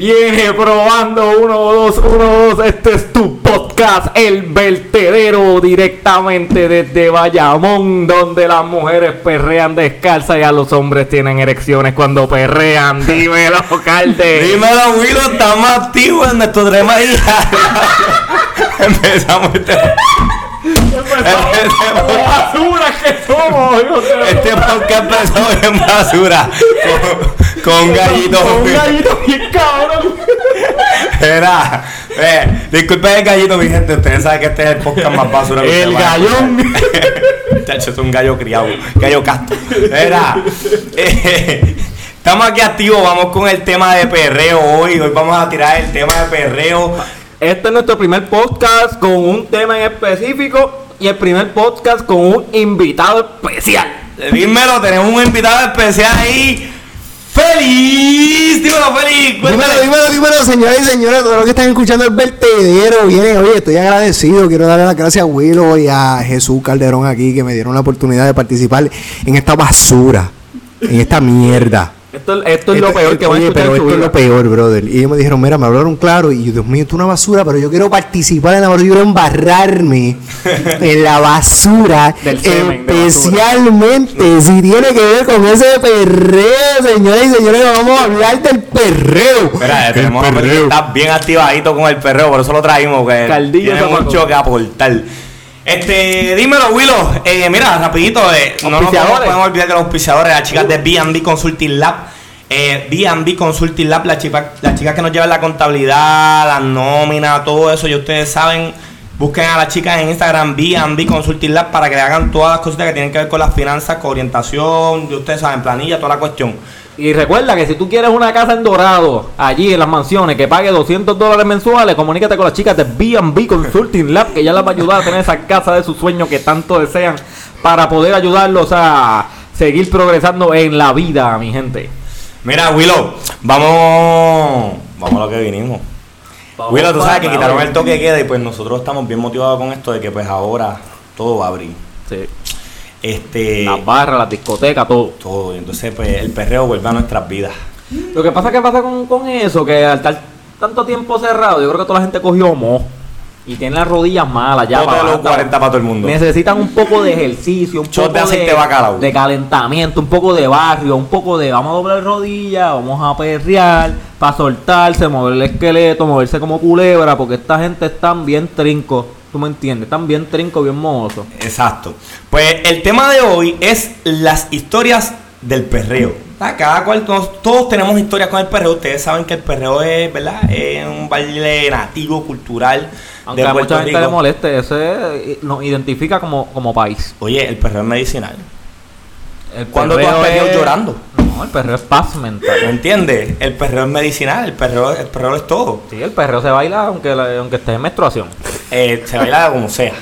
Viene, probando uno, dos, uno, dos. Este es tu podcast, El Vertedero, directamente desde Bayamón, donde las mujeres perrean descalzas y a los hombres tienen erecciones cuando perrean. Dímelo, Calde. Dímelo, Willow, estamos activos en nuestro tema Empezamos este, Empezamos. ¡Basura que somos! este podcast empezó en basura. Con, con gallito. Con un gallito bien cabrón. Era, eh, disculpen el gallito, mi gente. Ustedes saben que este es el podcast más basura que El gallón. Chacho, es un gallo criado. Gallo casto. Era. eh, estamos aquí activos. Vamos con el tema de perreo hoy. Hoy vamos a tirar el tema de perreo. Este es nuestro primer podcast con un tema en específico y el primer podcast con un invitado especial. Dímelo, tenemos un invitado especial ahí. ¡Feliz! Dímelo, feliz. Dímelo, dímelo, dímelo, señores y señores, todos los que están escuchando el vertedero, vienen, oye, estoy agradecido, quiero darle las gracias a Willow y a Jesús Calderón aquí que me dieron la oportunidad de participar en esta basura, en esta mierda. Esto, esto es lo peor que van a escuchar pero esto es lo peor, brother. Y ellos me dijeron, mira, me hablaron claro. Y yo, Dios mío, esto es una basura, pero yo quiero participar en la basura. Yo quiero embarrarme en la basura. Del semen, de especialmente si tiene que ver con ese perreo, señores y señores. Vamos a hablar del perreo. Espera, El tenemos a Feliz que está bien activadito con el perreo, por eso lo traímos, que Caldillo tiene mucho que aportar. Este, dímelo, Willow. Eh, mira, rapidito, eh, no nos podemos olvidar de los auspiciadores, las chicas de B&B Consulting Lab. Eh, B&B Consulting Lab, las chicas, las chicas que nos llevan la contabilidad, la nómina, todo eso, y ustedes saben, busquen a las chicas en Instagram B&B Consulting Lab para que le hagan todas las cositas que tienen que ver con las finanzas, con orientación, y ustedes saben, planilla, toda la cuestión. Y recuerda que si tú quieres una casa en Dorado, allí en las mansiones, que pague 200 dólares mensuales, comunícate con las chicas de B&B Consulting Lab, que ya las va a ayudar a tener esa casa de sus sueños que tanto desean para poder ayudarlos a seguir progresando en la vida, mi gente. Mira, Willow, vamos. Vamos a lo que vinimos. Willow, tú sabes que quitaron el toque de queda y pues nosotros estamos bien motivados con esto de que pues ahora todo va a abrir. Sí. Este. Las barras, las discotecas, todo. Todo. Y entonces pues el perreo vuelve a nuestras vidas. Lo que pasa que pasa con, con eso, que al estar tanto tiempo cerrado, yo creo que toda la gente cogió mo y tiene las rodillas malas ya. Todo para de los abajo. 40 para todo el mundo. Necesitan un poco de ejercicio, un Shot poco de aceite bacalao. de calentamiento, un poco de barrio, un poco de vamos a doblar rodillas, vamos a perrear, para soltarse, mover el esqueleto, moverse como culebra, porque esta gente están bien trinco, tú me entiendes, están bien trinco, bien mohoso. Exacto. Pues el tema de hoy es las historias del perreo. Ah, Cada cual, todos, todos tenemos historias con el perreo. Ustedes saben que el perreo es, ¿verdad? Es un baile nativo, cultural Aunque de a mucha gente Rico. le moleste, ese eh, nos identifica como, como país. Oye, el perreo es medicinal. El ¿Cuándo tú has perreo perreado es- llorando? No, el perreo es paz mental. ¿Me entiendes? El perreo es medicinal, el perreo, el perreo es todo. Sí, el perreo se baila aunque, la- aunque estés en menstruación. Eh, se baila como sea.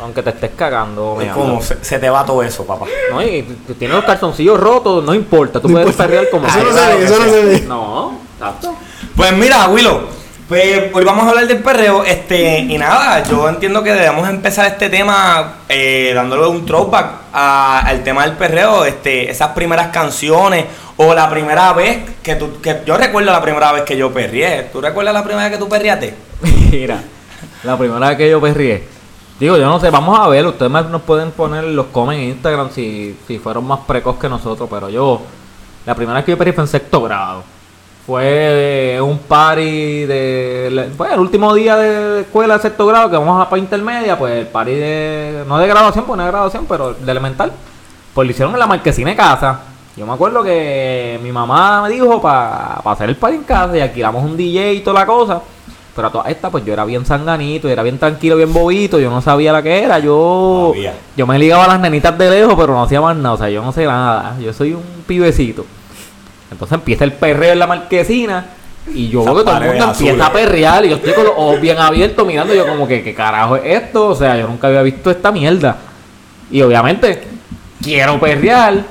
Aunque te estés cagando. Es como se, se te va todo eso, papá. No, y tienes los calzoncillos rotos, no importa, tú puedes perrear como Eso no se ve, eso no se ve. No, exacto. Pues mira, Willow, pues hoy vamos a hablar del perreo. Este, y nada, yo entiendo que debemos empezar este tema eh, dándole un throwback a- al tema del perreo. Este, esas primeras canciones o la primera vez que tú. Que yo recuerdo la primera vez que yo perrié. ¿Tú recuerdas la primera vez que tú perriaste? Mira, la primera vez que yo perrié. Digo, yo no sé, vamos a ver, ustedes nos pueden poner los comments en Instagram si, si fueron más precoz que nosotros, pero yo, la primera que yo perrié fue en sexto grado. Fue un party de. Fue el último día de escuela de sexto grado que vamos a para intermedia, pues el party de. No de graduación, pues no de graduación, pero de elemental. Pues lo hicieron en la marquesina de casa. Yo me acuerdo que mi mamá me dijo para hacer el party en casa y alquilamos un DJ y toda la cosa. Pero a todas estas, pues yo era bien sanganito, era bien tranquilo, bien bobito, yo no sabía la que era. Yo, Sabía. yo me ligaba a las nenitas de lejos, pero no hacía más nada. O sea, yo no sé nada. Yo soy un pibecito. Entonces empieza el perreo en la marquesina. Y yo veo que todo el mundo empieza a perrear. Y yo estoy con los ojos bien abiertos mirando. Yo, como que, ¿qué carajo es esto? O sea, yo nunca había visto esta mierda. Y obviamente, quiero perrear,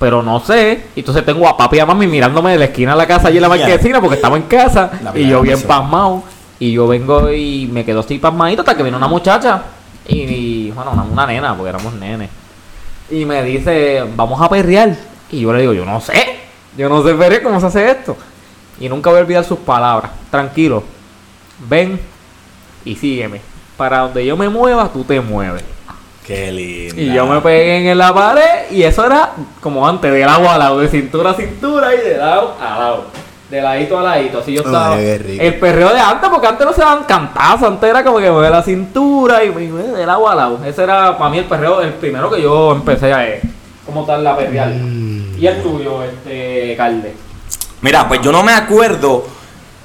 pero no sé. Y entonces tengo a papi y a mami mirándome de la esquina de la casa allí en la marquesina porque estamos en casa. La y yo bien pasmado. Y yo vengo y me quedo así pasmadito hasta que viene una muchacha. Y, y, bueno, una, una nena, porque éramos nenes. Y me dice, vamos a perrear. Y yo le digo, yo no sé. Yo no sé perrear cómo se hace esto. Y nunca voy a olvidar sus palabras. Tranquilo. Ven y sígueme. Para donde yo me mueva, tú te mueves. Qué lindo. Y yo me pegué en la pared y eso era como antes, de lado a lado, de cintura a cintura y de lado a lado. De ladito a ladito, así yo estaba. Ay, qué rico. el perreo de antes, porque antes no se daban cantazos, antes era como que mueve la cintura y, y de lado a lado. Ese era para mí el perreo, el primero que yo empecé a eh, como tal la perrear. Mm. Y el tuyo, este Calde. Mira, pues yo no me acuerdo,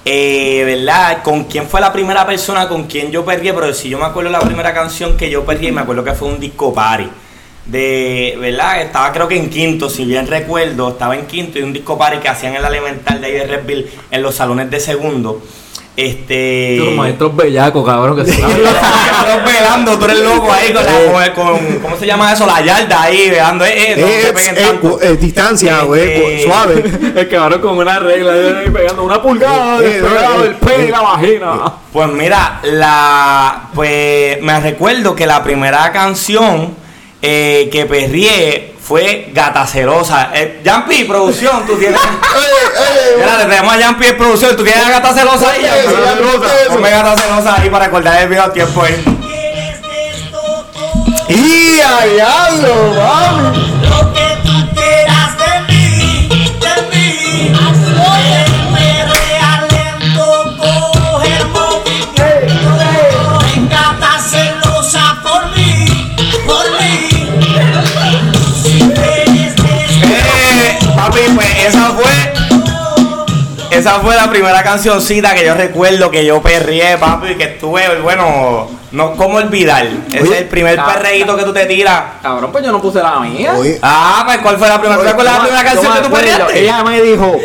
eh, ¿verdad? Con quién fue la primera persona con quien yo perrié, pero si yo me acuerdo la primera canción que yo perrié, me acuerdo que fue un disco party. De, ¿verdad? Estaba creo que en quinto, si bien recuerdo, estaba en quinto y un disco party que hacían en la elemental de ahí de Redville en los salones de segundo. Este. Los maestros bellacos, cabrón, que se Cabrón, velando, tú eres loco ahí con, la, con, con- ¿cómo se llama eso? La yarda ahí, velando, eh, eh, no Eh, eh, eh, eh, distancia, güey, suave. El cabrón con una regla ahí pegando una pulgada Eh, despegado eh, pene y la vagina. Pues mira, la pues me recuerdo que la primera canción eh, que perrié fue Gata Celosa. Eh, Yampi, producción, tú tienes. Le tenemos a Yampi en producción, tú tienes a Gata Celosa ahí. Ponme Gata Celosa ahí para recordar el viejo tiempo ahí. ¡Y a diablo, mami! Esa fue la primera cancioncita que yo recuerdo que yo perrié, papi, que estuve, bueno, no cómo olvidar. Ese Oye, es el primer perreíto que tú te tiras. Cabrón, pues yo no puse la mía. Oye, Ah, pues ¿cuál fue la primera? ¿Cuál fue la primera canción que tú perreaste? Ella me dijo,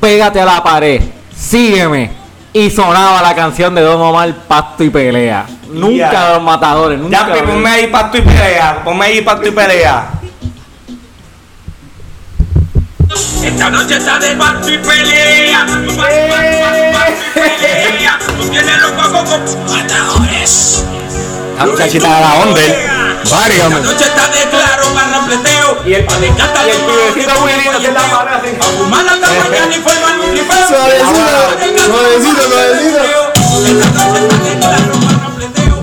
pégate a la pared, sígueme. Y sonaba la canción de Don Omar, Pasto y Pelea. Nunca Ya. los matadores, nunca. Ya, pues, ponme ahí pasto y pelea. Ponme ahí pasto y pelea. Esta noche está de pasto y pelea. Tú vas, y pelea. Tú tienes los cocos con matadores. La muchachita de la onda. Válgame. Esta noche está de claro para rapleteo. Y el, Le encanta y el pibecito muy lindo que es la pared así. A fumar hasta mañana y forman un tripeo. Suavecito, suavecito, suavecito. Esta noche está de claro para rapleteo.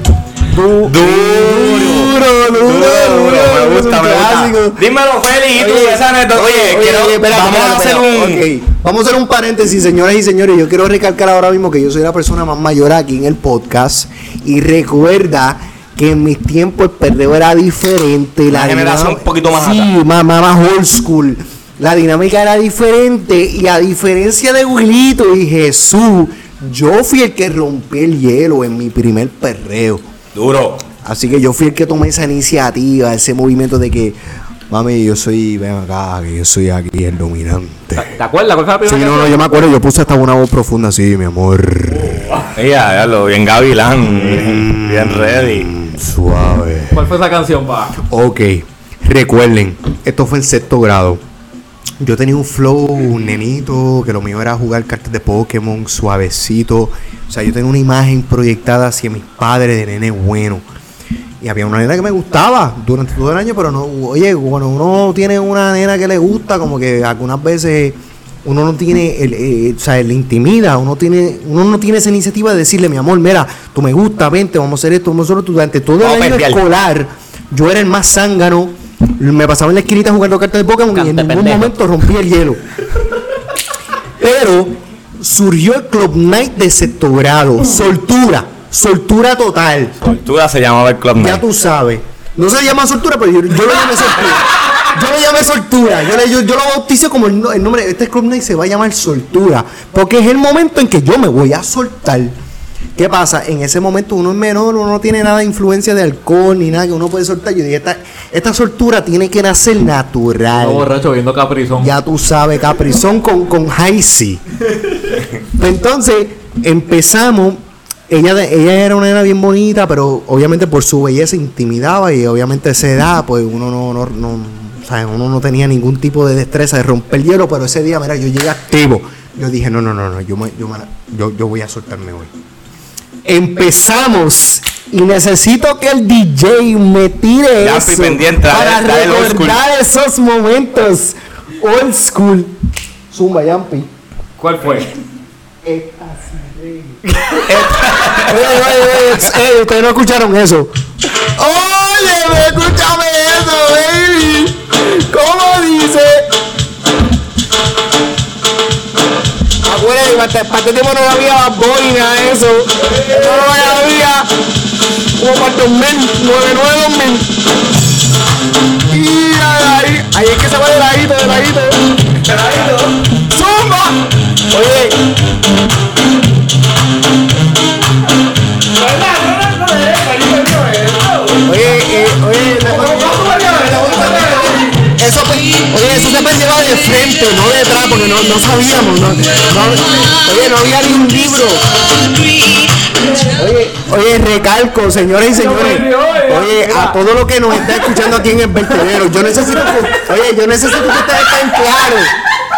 Duro, duro, duro, me gusta, me gusta. Dímelo, Félix, y tú, Oye, esa anécdota. Oye, quiero, vamos a hacer un. Vamos a hacer un paréntesis, señoras y señores. Yo quiero recalcar ahora mismo que yo soy la persona más mayor aquí en el podcast. Y recuerda que en mis tiempos el perreo era diferente. Una la generación un poquito más Sí, más, más, más old school. La dinámica era diferente. Y a diferencia de Wilito y Jesús, yo fui el que rompí el hielo en mi primer perreo. Duro. Así que yo fui el que tomé esa iniciativa, ese movimiento de que, mami, yo soy, ven acá, que yo soy aquí el dominante. ¿Te acuerdas cuál fue la Sí, primera no, no, yo me acuerdo, yo puse hasta una voz profunda así, mi amor. Ella, ya lo bien gavilán, bien, bien ready. Mm, Suave. ¿Cuál fue esa canción, pa? Ok, recuerden, esto fue en sexto grado. Yo tenía un flow, un nenito, que lo mío era jugar cartas de Pokémon suavecito. O sea, yo tenía una imagen proyectada hacia mis padres de nene bueno. Y había una nena que me gustaba durante todo el año, pero no, oye, cuando uno tiene una nena que le gusta, como que algunas veces uno no tiene, el, eh, o sea, le intimida, uno tiene, uno no tiene esa iniciativa de decirle, mi amor, mira, tú me gusta, vente, vamos a hacer esto, vamos a hacer esto. Durante todo Vamos el año escolar, yo era el más zángano, me pasaba en la esquinita jugando cartas de Pokémon y en ningún pendejo. momento rompí el hielo. Pero surgió el Club Night de sexto grado, soltura, soltura total. Cultura se llamaba el Club Ya Night. tú sabes. No se llama soltura, pero yo, yo lo llamé soltura. Yo lo llamé soltura. Yo, le- yo, yo lo bauticé como el, el nombre. Este Club Night se va a llamar soltura. Porque es el momento en que yo me voy a soltar. ¿Qué pasa? En ese momento uno es menor, uno no tiene nada de influencia de alcohol ni nada que uno puede soltar. Yo dije, esta, esta soltura tiene que nacer natural. No, borracho viendo Caprizón. Ya tú sabes, Caprizón con, con High C. Entonces, empezamos. Ella, ella era una nena bien bonita, pero obviamente por su belleza intimidaba y obviamente a esa edad, pues uno no, no, no, o sea, uno no tenía ningún tipo de destreza de romper el hielo, pero ese día, mira, yo llegué activo. Yo dije, no, no, no, no, yo, me- yo, me la- yo, yo voy a soltarme hoy. Empezamos y necesito que el DJ me tire Ya, eso estoy pendiente, dale, para dale recordar esos momentos old school. Zumba, Yampi. ¿Cuál fue? Eh, ustedes no escucharon eso. Oye, escúchame eso, baby. ¿Cómo dice? Acuérdate, para este tiempo no había de eso. No lo había. Como para el 2000, 99 2000. Y ahí, ahí es que se va de ladito, de ladito. De ladito. ¡Zumba! Oye, Oye, eh, oye, eso, oye, eso se perdió de frente, no de atrás, porque no, no sabíamos, no, no- oye, no había ni un libro. Oye, oye, recalco, señores y señores, oye, a todo lo que nos está escuchando aquí en el vertedero, yo necesito, oye, yo necesito que ustedes estén claros,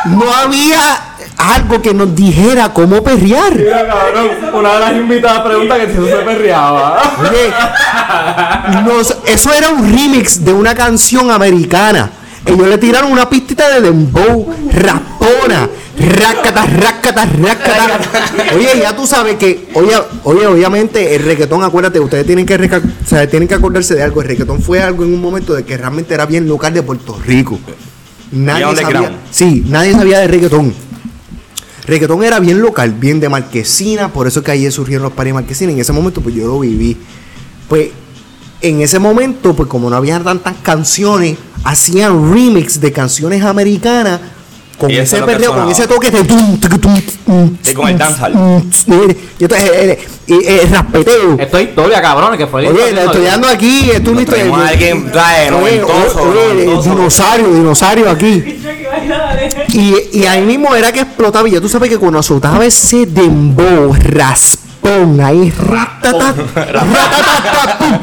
no había algo que nos dijera cómo perrear. Mira, cabrón, una de las invitadas pregunta que si eso se perreaba. Oye, nos- eso era un remix de una canción americana. Ellos le tiraron una pistita de dembow, rapona, rácata, rácata, rácata. Oye, ya tú sabes que, oye, oye, obviamente el reggaetón, acuérdate, ustedes tienen que, o sea, tienen que acordarse de algo. El reggaetón fue algo en un momento de que realmente era bien local de Puerto Rico. Nadie sabía, sí, nadie sabía de reggaetón. Reggaetón era bien local, bien de Marquesina, por eso que ahí surgieron los paris de Marquesina. En ese momento, pues yo lo viví. Pues en ese momento, pues como no había tantas canciones, hacían remix de canciones americanas con ese perreo, con ese toque de Sí, con el tum, Y entonces el, el- el- el raspeteo. Esto es historia, cabrones, que fue Oye, estoy dando aquí, esto es una historia. Alguien, trae, Oye, dinosaurio, dinosaurio aquí. Y, y ahí mismo era que explotaba. Y ya tú sabes que cuando azotaba ese dembow, raspón, ahí, ta, ta, ta.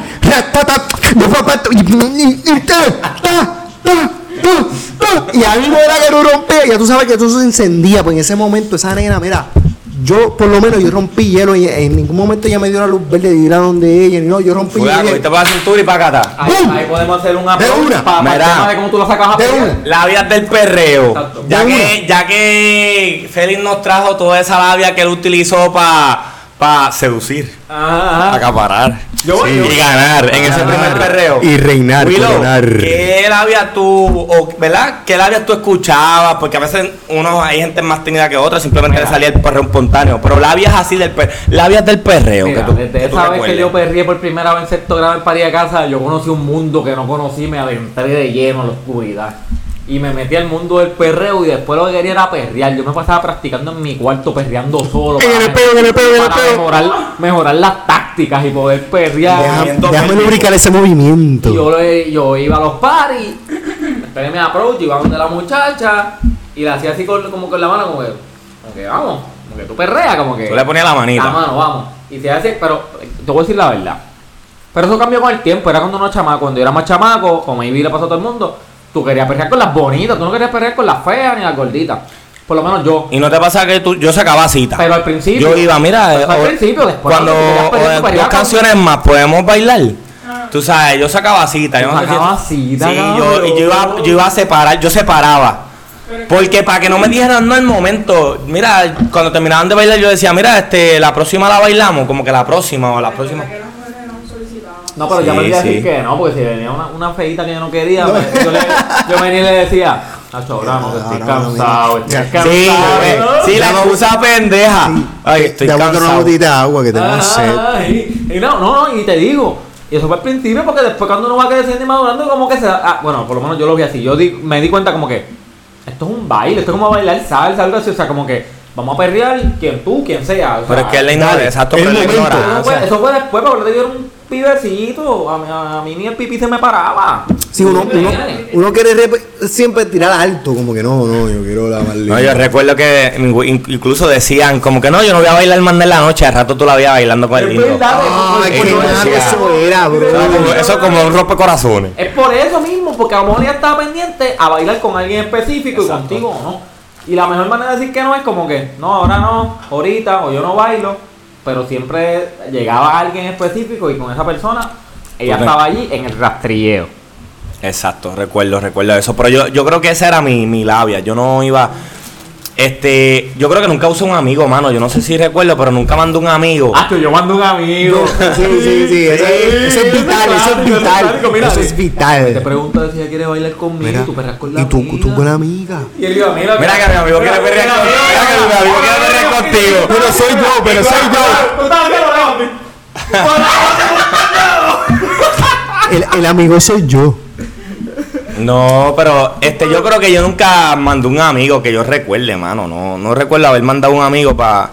y ahí mismo era que no rompía. Ya tú sabes que eso se encendía. Pues en ese momento, esa nena, mira. Yo, por lo menos, yo rompí hielo y en ningún momento ella me dio la luz verde de ir a donde ella. ni No, yo rompí Fue a hielo. cogiste para la cintura y para acá. Ahí, ahí podemos hacer un una. para, para el Mira. tema de cómo tú lo sacas a De una. Labias del perreo. Exacto. Ya De que, ya que Félix nos trajo toda esa labia que él utilizó para seducir, Ajá, ajá. acaparar Yo- sí, yo- y ganar en ese Ganar. primer perreo. Y reinar, Willow, coronar. ¿qué labia tú, o, verdad? ¿Qué labia tú escuchabas? Porque a veces uno, hay gente más tímida que otra, simplemente le salía el perreo espontáneo. Pero labias así del perreo, labias del perreo. Mira, que tú, desde que tú esa vez que yo perrié por primera vez en sexto grado en París de casa, yo conocí un mundo que no conocí, me adentré de lleno en la oscuridad. Y me metí al mundo del perreo y después lo que quería era perrear. Yo me pasaba practicando en mi cuarto, perreando solo. En para el me- peo, en el peo, en el para peo. mejorar, mejorar las tácticas y poder perrear. Deja- déjame lubricar ese movimiento. Y yo, le- yo iba a los paris, esperé mi approach, iba donde la muchacha y le hacía así con, como con la mano, como que, como que vamos, como que tú perreas, como que. Tú le ponías la manita. La mano, vamos. Y se hace, pero te voy a decir la verdad. Pero eso cambió con el tiempo, era cuando uno chamaco, cuando yo era más chamaco, como maybe le pasó a todo el mundo, tú querías perrear con las bonitas, tú no querías perrear con las feas ni las gorditas. Por lo menos yo. Y no te pasa que tú, yo sacaba cita. Pero al principio. Yo iba, mira, Pero al o- principio, después. cuando o dos con- canciones más podemos bailar. Tú sabes, yo sacaba cita. Yo sacabas cita, Sí, yo, iba, yo iba a separar, yo separaba. Porque para que no me dijeran no el momento, mira, cuando terminaban de bailar yo decía, mira, este, la próxima la bailamos, como que la próxima o la próxima. No, pero ya Sí, me iba a decir sí. que no, porque si venía una, una feita que yo no quería, pues, yo, le, yo venía y le decía, Nacho, Brano, que estoy No, no, no, cansado, estoy Ya. Sí, cansado. eh, sí, la excusa pendeja. Ay, estoy dar una cansado. botita de agua que tengo sed. Ajá, y, y no, no, no, y te digo, y eso fue al principio porque después cuando uno va creciendo y madurando, como que se da, ah, bueno, por lo menos yo lo vi así, yo di- me di cuenta como que esto es un baile, esto es como bailar salsa, algo así, o sea, como que vamos a perrear quien tú, quien sea. o Pero sea, es que es la Dale, ignorancia, exacto, el pero es la momento. eso fue, ignorancia. eso fue después, porque te dieron un pibecito, a, mí- a mí ni el pipí se me paraba. Sí, uno, ¿Sí me uno, uno quiere siempre tirar alto, como que no, no, yo quiero la más No, yo recuerdo que in- incluso decían, como que no, yo no voy a bailar más en la noche, al rato tú la veías bailando con el Es lindo. verdad, Ah, es eso era, bro. Eso es como- Eso es como un rompecorazones. Es por eso mismo, porque a lo mejor ella estaba pendiente a bailar con alguien específico Exacto. y contigo no. Y la mejor manera de decir que no es como que, no, ahora no, ahorita, o yo no bailo, pero siempre llegaba alguien específico y con esa persona, ella estaba allí en el rastrilleo. Exacto, recuerdo, recuerdo eso. Pero yo, yo creo que esa era mi, mi labia. Yo no iba. Este, yo creo que nunca usé un amigo, mano. Yo no sé si recuerdo, pero nunca mandé un amigo. Ah, que yo mando un amigo. Sí, sí, sí. Eso, eso es vital, eso es vital. Mira, Eso es Te vital. pregunta si ella quiere bailar conmigo Mira, y tú perras con la y tú, amiga. tú con la amiga. Y él iba, mira, Mira que mi amigo quiere perrear contigo. Mira que mi amigo quiere perrear contigo. Pero soy yo, pero soy yo. Tú estás haciendo El, el amigo soy yo. No, pero este, yo creo que yo nunca mandé un amigo que yo recuerde, mano. No, no recuerdo haber mandado un amigo para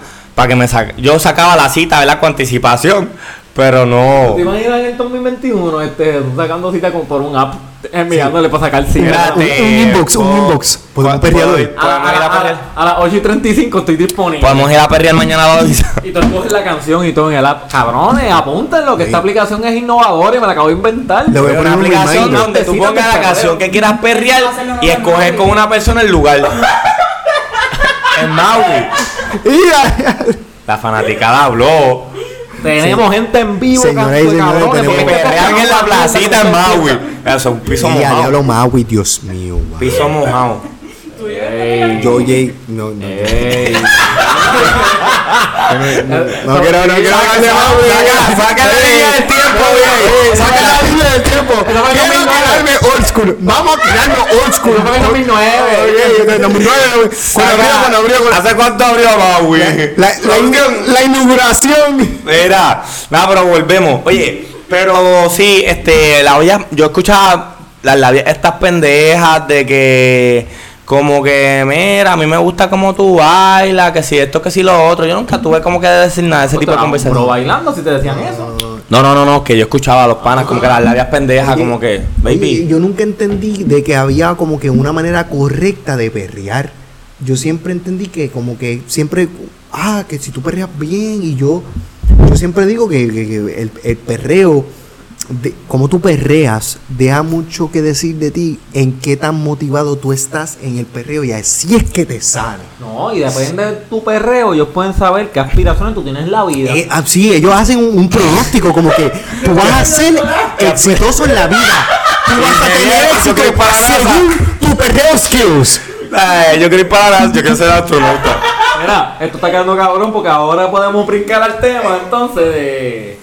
que me saque. Yo sacaba la cita, ¿verdad? Con anticipación, pero no. ¿Te imaginas en el 2021 este, sacando cita con, por un app, enviándole para sacar cita? Un- un inbox, un inbox. Podemos po- perrear hoy. A, a- Podemos ir a a- las 8 y 35 estoy disponible. Podemos ir a perrear mañana a la avisa. Y tú escoges la canción y todo en el app. Cabrones, apúntenlo, que esta aplicación es innovadora y me la acabo de inventar. Le voy a Una poner un aplicación donde tú pongas la canción que quieras perrear y escoger con una persona el lugar. en Maui. La fanaticada habló. Tenemos gente en vivo, Señoras y señores, tenemos- Perrean en la placita en Maui. Eso es un piso Y mojado. diablo Maui, Dios mío. Piso mojado. Ey, Yo, Jay, no, no. ey. No quiero, no quiero que se Maui. saca, saca la línea del tiempo, bien. Saca la línea del tiempo. fue en Quiero 2009. tirarme old school. Vamos a tirarnos old school. En 2009. Oye, en 2009, Cuando abrió, cuando abrió, cuando- ¿Hace cuánto abrió Maui? La, la, la inauguración. Mira, nada, pero volvemos. Oye, pero sí, este, la olla, yo escuchaba las labias, estas pendejas de que, como que, mira, a mí me gusta como tú bailas, que si esto, que si lo otro. Yo nunca tuve como que decir nada de ese tipo de Pero conversación. bailando si te decían eso. No, no, no, no, que yo escuchaba a los panas como que las labias pendejas, como que, Oye, baby. yo nunca entendí de que había como que una manera correcta de perrear. Yo siempre entendí que como que siempre, ah, que si tú perreas bien y yo, yo siempre digo que, que- que el, el perreo, de, como tú perreas, deja mucho que decir de ti en qué tan motivado tú estás en el perreo y así es que te sale. No, y depende de tu perreo, ellos pueden saber qué aspiraciones tú tienes en la vida. Eh, ah, sí, ellos hacen un, un pronóstico como que tú vas a ser exitoso en la vida. Tú vas a tener éxito para la según tu perreo skills. Ay, yo quiero ir para la, yo quiero ser astronauta. Mira, esto está quedando cabrón porque ahora podemos brincar al tema entonces de.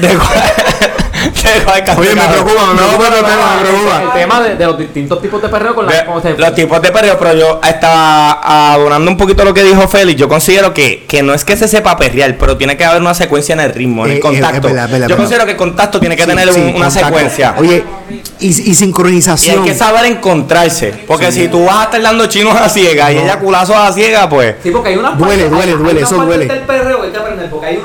De cuál- Oye, me preocupa, me preocupa el tema, me preocupa. El tema de, de los distintos tipos de perreo con la. De- se- los tipos de perreo, pero yo estaba adorando un poquito lo que dijo Félix. Yo considero que, que no es que se sepa perrear, pero tiene que haber una secuencia en el ritmo, en Eh, el eh, contacto. es verdad, yo considero que el contacto tiene que Sí, tener sí, un- una contacto. secuencia. Oye, y, y y hay sincronización. que saber encontrarse. Porque si tú vas a estar dando chinos a ciega y ella culazos a ciega, pues. Sí, porque hay unas Duele, partes- duele, hay- hay duele, unas eso duele. del perreo que hay que aprender porque hay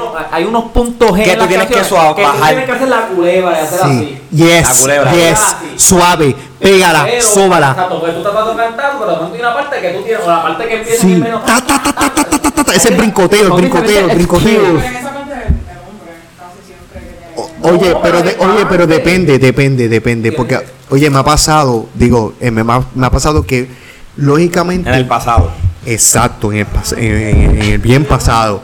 hay unos puntos G Que en tú las tienes que suave- que tú bajar. tienes que hacer la culebra y hacer Sí. así. La Yes, culebra. yes, suave, pégala, Pero, sóbala. Exacto, porque tú estás tratando de cantar, pero de momento hay una parte que tú tienes, o la parte que empieza Sí, en menos. ta, ta, ta, ta, ta, ta, ta, ta, ese brincoteo, el brincoteo, el brincoteo. el, el hombre casi siempre que O- tiene. Oye, pero, de- es oye, pero depende, depende, depende. Porque, oye, me ha pasado, digo, eh, me, ha- me ha pasado que, lógicamente, En el pasado. exacto, en el, en- en el bien pasado,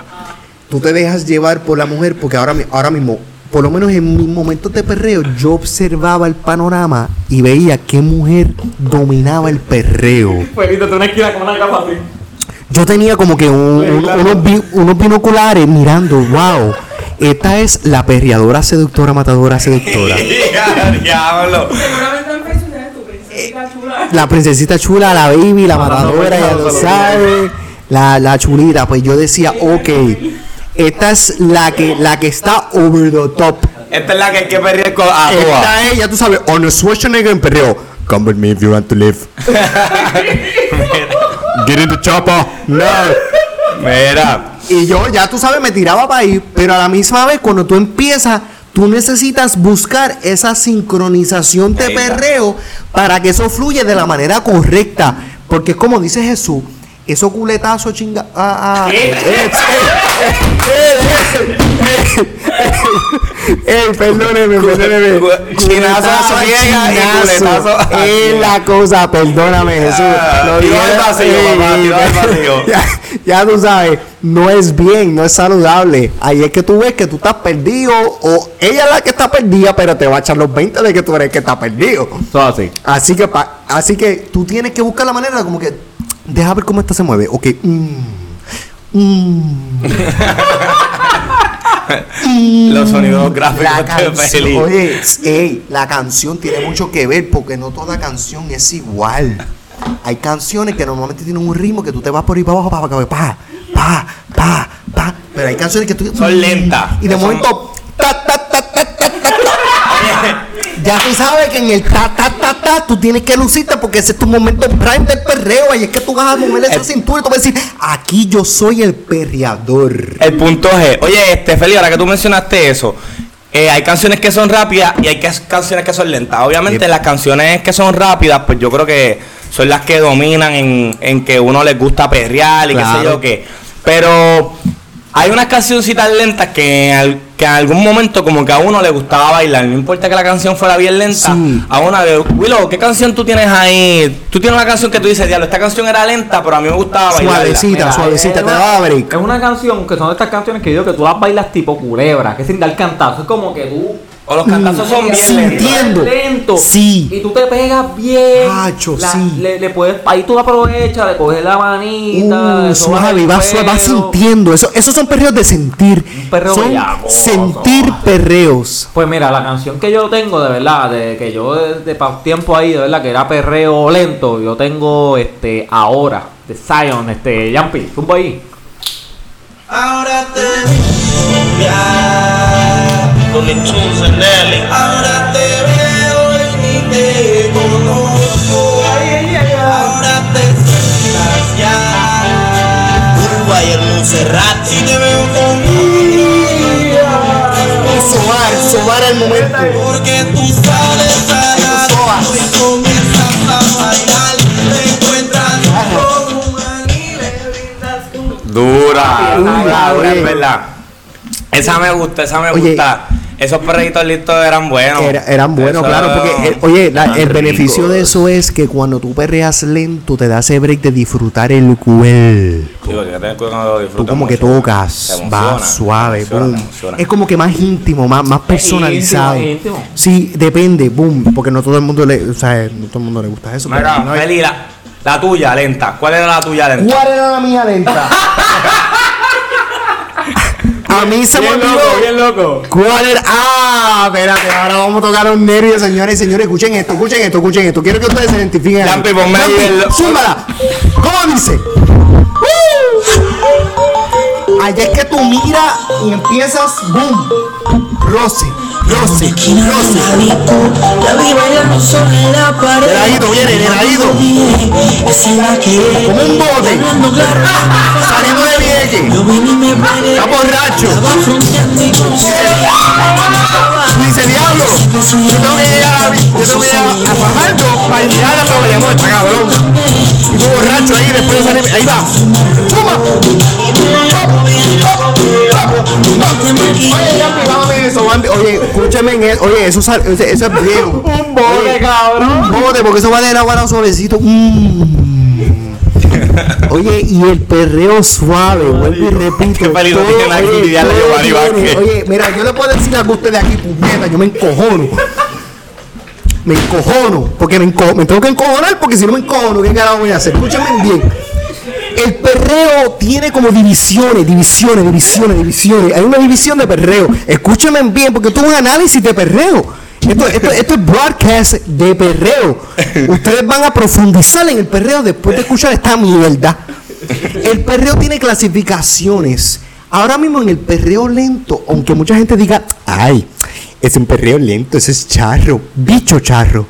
tú te dejas llevar por la mujer porque ahora, ahora mismo, por lo menos en mis momentos de perreo, yo observaba el panorama y veía qué mujer dominaba el perreo. Pues tú una esquina con una capa así. Yo tenía como que un- un- unos, bi- unos binoculares mirando, wow, esta es la perreadora seductora, matadora seductora. Diablo. Chula. La princesita chula, la baby, la matadora, ya lo sabe. La, la chulita, pues yo decía, ok, esta es la que, la que está over the top. Esta es la que hay que perrear con a. Esta es, ya tú sabes, on Schwarzenegger en perreo. Come with me if you want to live. Get in the chopper. No. Mira. Y yo, ya tú sabes, me tiraba para ahí, pero a la misma vez, cuando tú empiezas, tú necesitas buscar esa sincronización de perreo para que eso fluya de la manera correcta. Porque es como dice Jesús, esos culetazos chinga. Ah, ah, eh, eh, eh, eh, eh, perdóneme, perdóneme. Chinazo a ciega y culetazo Es la cosa, perdóname, Jesús. Ah, Lo al vacío, papá, al vacío. ya, ya tú sabes, no es bien, no es saludable. Ahí es que tú ves que tú estás perdido o ella es la que está perdida, pero te va a echar los 20 de que tú eres el que está perdido. Todo así. Así que pa- así que tú tienes que buscar la manera como que Deja ver cómo esta se mueve. Ok. mm, mm, mm. Los sonidos gráficos La de oye, ey, la canción tiene mucho que ver porque no toda canción es igual. Hay canciones que normalmente tienen un ritmo que tú te vas por ahí para abajo, pa, pa, pa, pa, pa, pa, pero hay canciones que tú Son lentas. Y de momento ta, ta. Ya tú sabes que en el ta ta ta ta tú tienes que lucirte porque ese es tu momento prime del perreo. Ahí es que tú vas a mover esa El- cintura y tú vas a decir, aquí yo soy el perreador. El punto G. Oye, este, Feli, ahora que tú mencionaste eso, eh, hay canciones que son rápidas y hay que- canciones que son lentas. Obviamente, las canciones que son rápidas, pues yo creo que son las que dominan en, en que uno les gusta perrear y qué sé Claro. yo qué. Pero hay unas cancioncitas lentas que que en algún momento como que a uno le gustaba bailar. No importa que la canción fuera bien lenta. Sí. A una de, Willow, ¿qué canción tú tienes ahí? Tú tienes una canción que tú dices, diablo, esta canción era lenta, pero a mí me gustaba bailar. Suavecita, Mira, suavecita, te una- da break. Es una canción que son de estas canciones que yo digo que tú las bailas tipo culebra, que sin dar cantazo. Es como que tú. O los cantazos son bien lentos. Sintiendo. lento. Sí. Y tú te pegas bien. Hacho, La- sí. Le, le puedes, ahí tú aprovechas, le coges la manita. Uh, suave, el va, suave, va pelo. sintiendo. Eso, esos son perreos de sentir. Un perreo son sentir perreos. Pues mira, la canción que yo tengo, de verdad, de que yo desde pa- tiempo ahí, de verdad, que era perreo lento, yo tengo este ahora, de Zion, este, Jumpy, zumba ahí. Ahora te veo ya. Tunes and Nelly. Ahora te veo y ni te conozco. Ahora te sientas ya. Uruguay, el Montserrat. Si te veo conmigo. Y sobar, sobar el momento. Porque tú sales a la y comienzas a bailar. Te encuentras con un man y le brindas tu Dura, Dura, dura, es verdad. Esa me gusta, esa me Oye. gusta. Esos perritos listos eran buenos. Era- eran buenos, Eso- claro, porque, eh, oye, la- el beneficio de eso es que cuando tú perreas lento, te da ese break de disfrutar el cuerpo. Sí, porque Tú como que tocas, Te emociona, va suave, emociona, boom. emociona. Es como que más íntimo, más, más personalizado. íntimo, íntimo. Sí, depende, boom, porque no todo el mundo le, o sea, no todo el mundo le gusta eso. Mira, no hay- Feli, la, la tuya, lenta. ¿Cuál era la tuya, lenta? ¿Cuál era la mía lenta? A mí se me olvidó. loco. ¿Cuál era? Ah, espérate, ahora vamos a tocar los nervios, señores y señores. Escuchen esto, escuchen esto, escuchen esto. Quiero que ustedes se identifiquen. Lampi, ponme ahí Lampi, el- Zúmbala. ¿Cómo dice? Allá es que tú miras y empiezas, boom. Esquina de Rosy. la vi bailando sobre la pared. Viene, Como un bote. Saliendo de Vieques. yo vine y me pegué. Está borracho. Dice, diablo. Yo tengo que llegar a, yo tengo que llegar a Fajardo para llegar a la Bayamón, está cabrón. Y tú borracho ahí, después de salir, ahí va. ¡Toma! Oye, ya pegame eso, Bambi. Oye, escúchame en eso. Oye, eso, sal- ese- eso es viejo. Un bote, cabrón. Un bote, porque eso va de agua suavecito. Mm. Oye, y el perreo suave, vuelvo y repito. Qué peligro tiene aquí oye, Giovanni Vázquez. Mira, yo le puedo decir algo a ustedes aquí, puñeta, yo me encojono. Me encojono, porque me, enco- me tengo que encojonar, porque si no me encojono, ¿qué carajo voy a hacer? Escúchame bien. El perreo tiene como divisiones, divisiones, divisiones, divisiones. Hay una división de perreo. Escúchame bien, porque es un análisis de perreo. Esto, esto, esto es broadcast de perreo. Ustedes van a profundizar en el perreo después de escuchar esta mierda. El perreo tiene clasificaciones. Ahora mismo en el perreo lento, aunque mucha gente diga, ay, es un perreo lento, ese es charro, bicho charro.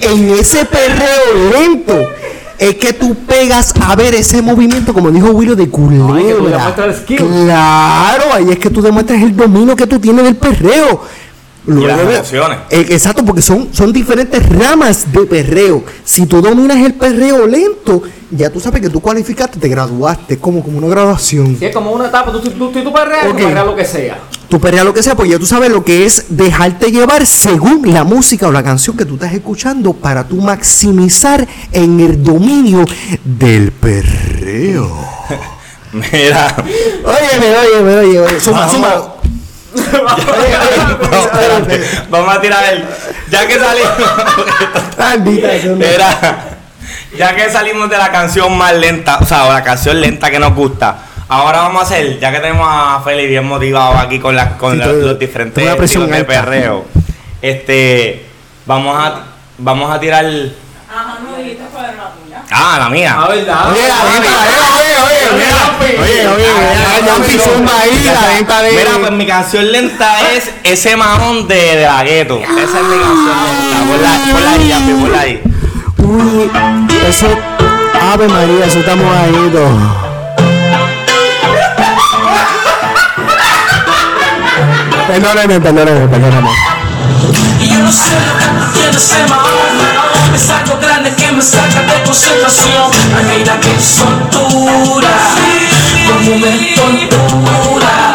En ese perreo lento es que tú pegas a ver ese movimiento, como dijo Willow, de Ay, que tú culebra. Claro, ahí es que tú demuestras el dominio que tú tienes del perreo. Las de- emociones. eh, exacto, porque son, son diferentes ramas de perreo. Si tú dominas el perreo lento, ya tú sabes que tú cualificaste, te graduaste, es como, como una graduación. Si es como una etapa, tú, tú, tú, tú perreas, Ok. tú perreas lo que sea. Tú perreas lo que sea, pues ya tú sabes lo que es dejarte llevar según la música o la canción que tú estás escuchando para tú maximizar en el dominio del perreo. Mira. Óyeme, óyeme, óyeme, óyeme. Suma, suma. Vamos a tirar el. Ya que salimos. Mira. Ya que salimos de la canción más lenta, o sea, la canción lenta que nos gusta. Ahora vamos a hacer, ya que tenemos a Feli bien motivado aquí con, con Sí, la- tengo- los diferentes estilos de alta. perreo. Este, vamos a, vamos a tirar. Ajá, no dijiste cuál era la tuya. Ah, la mía. Ah, ¿verdad? Oye, la oye, oye, ahí, la venta de. Mira, pues mi canción lenta es ese mahón de, de la gueto. Esa es mi canción lenta. Ponla, ponla ahí, Yapi, ponla ahí. Uy, eso. Ave María, eso está mojadito. Perdóneme, perdóneme, perdóneme. Y yo no sé lo que tú tienes en mano Es algo grande que me saca de concentración mira que soltura Como me tortura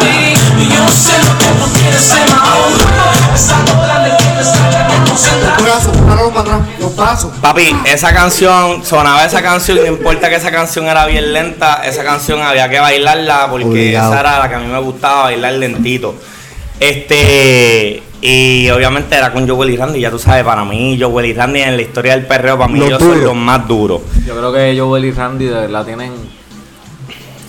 Y yo sé lo que tú tienes en mano Es algo grande que me saca de concentración pasos. Papi, esa canción, sonaba esa canción, no importa que esa canción era bien lenta, esa canción había que bailarla porque Obligado. esa era la que a mí me gustaba bailar lentito. Este, y obviamente era con Joel y Randy, ya tú sabes, para mí Joel y Randy en la historia del perreo, para mí Los ellos son los más duros. Yo creo que Joel y Randy de verdad tienen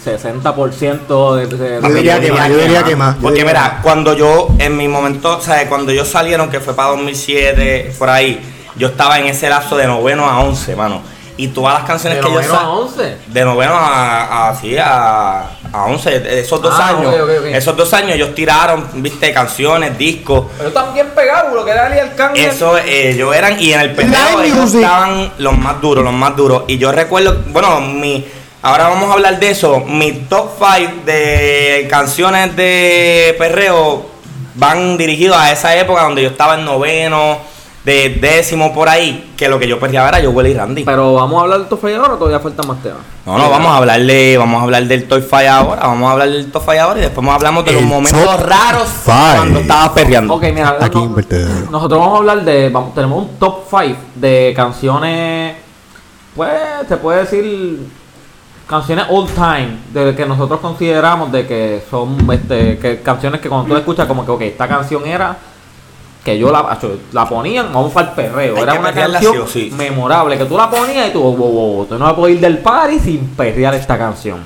60% de, de- de- Yo diría que más, yo diría que más. yo Porque mira, cuando yo, en mi momento, o sea, cuando ellos salieron, que fue para 2007, por ahí, yo estaba en ese lapso de noveno a 11, mano. Y todas las canciones de que ellos noveno a 11. de noveno a, a, sí, a, a 11, de esos dos Ah, años, esos dos años ellos tiraron, viste, canciones, discos, Pero también pegados, lo que era Ali Arcángel. eso eh, ellos eran, y en el perreo ellos music. estaban los más duros, los más duros. Y yo recuerdo, bueno, mi, ahora vamos a hablar de eso, mi top 5 de canciones de perreo van dirigidos a esa época donde yo estaba en noveno, de décimo por ahí, que lo que yo perreaba era Joel y Randy. Pero vamos a hablar de tu ahora o todavía faltan más temas. No, no, vamos a hablarle, vamos a hablar del Top 5 ahora, vamos a hablar del Top 5 ahora y después hablamos de los El momentos Top raros Five. cuando estabas perreando. Ok, mira, Aquí no- nosotros vamos a hablar de. Vamos, tenemos un top 5 de canciones. Pues se puede decir. Canciones old time, de que nosotros consideramos de que son este, que canciones que cuando tú escuchas, como que, ok, esta canción era que yo la, la ponían, vamos para el perreo. Hay Era una canción sí o sí. memorable que tú la ponías y tú, wow, wow, wow, tú no vas a poder ir del party sin perrear esta canción.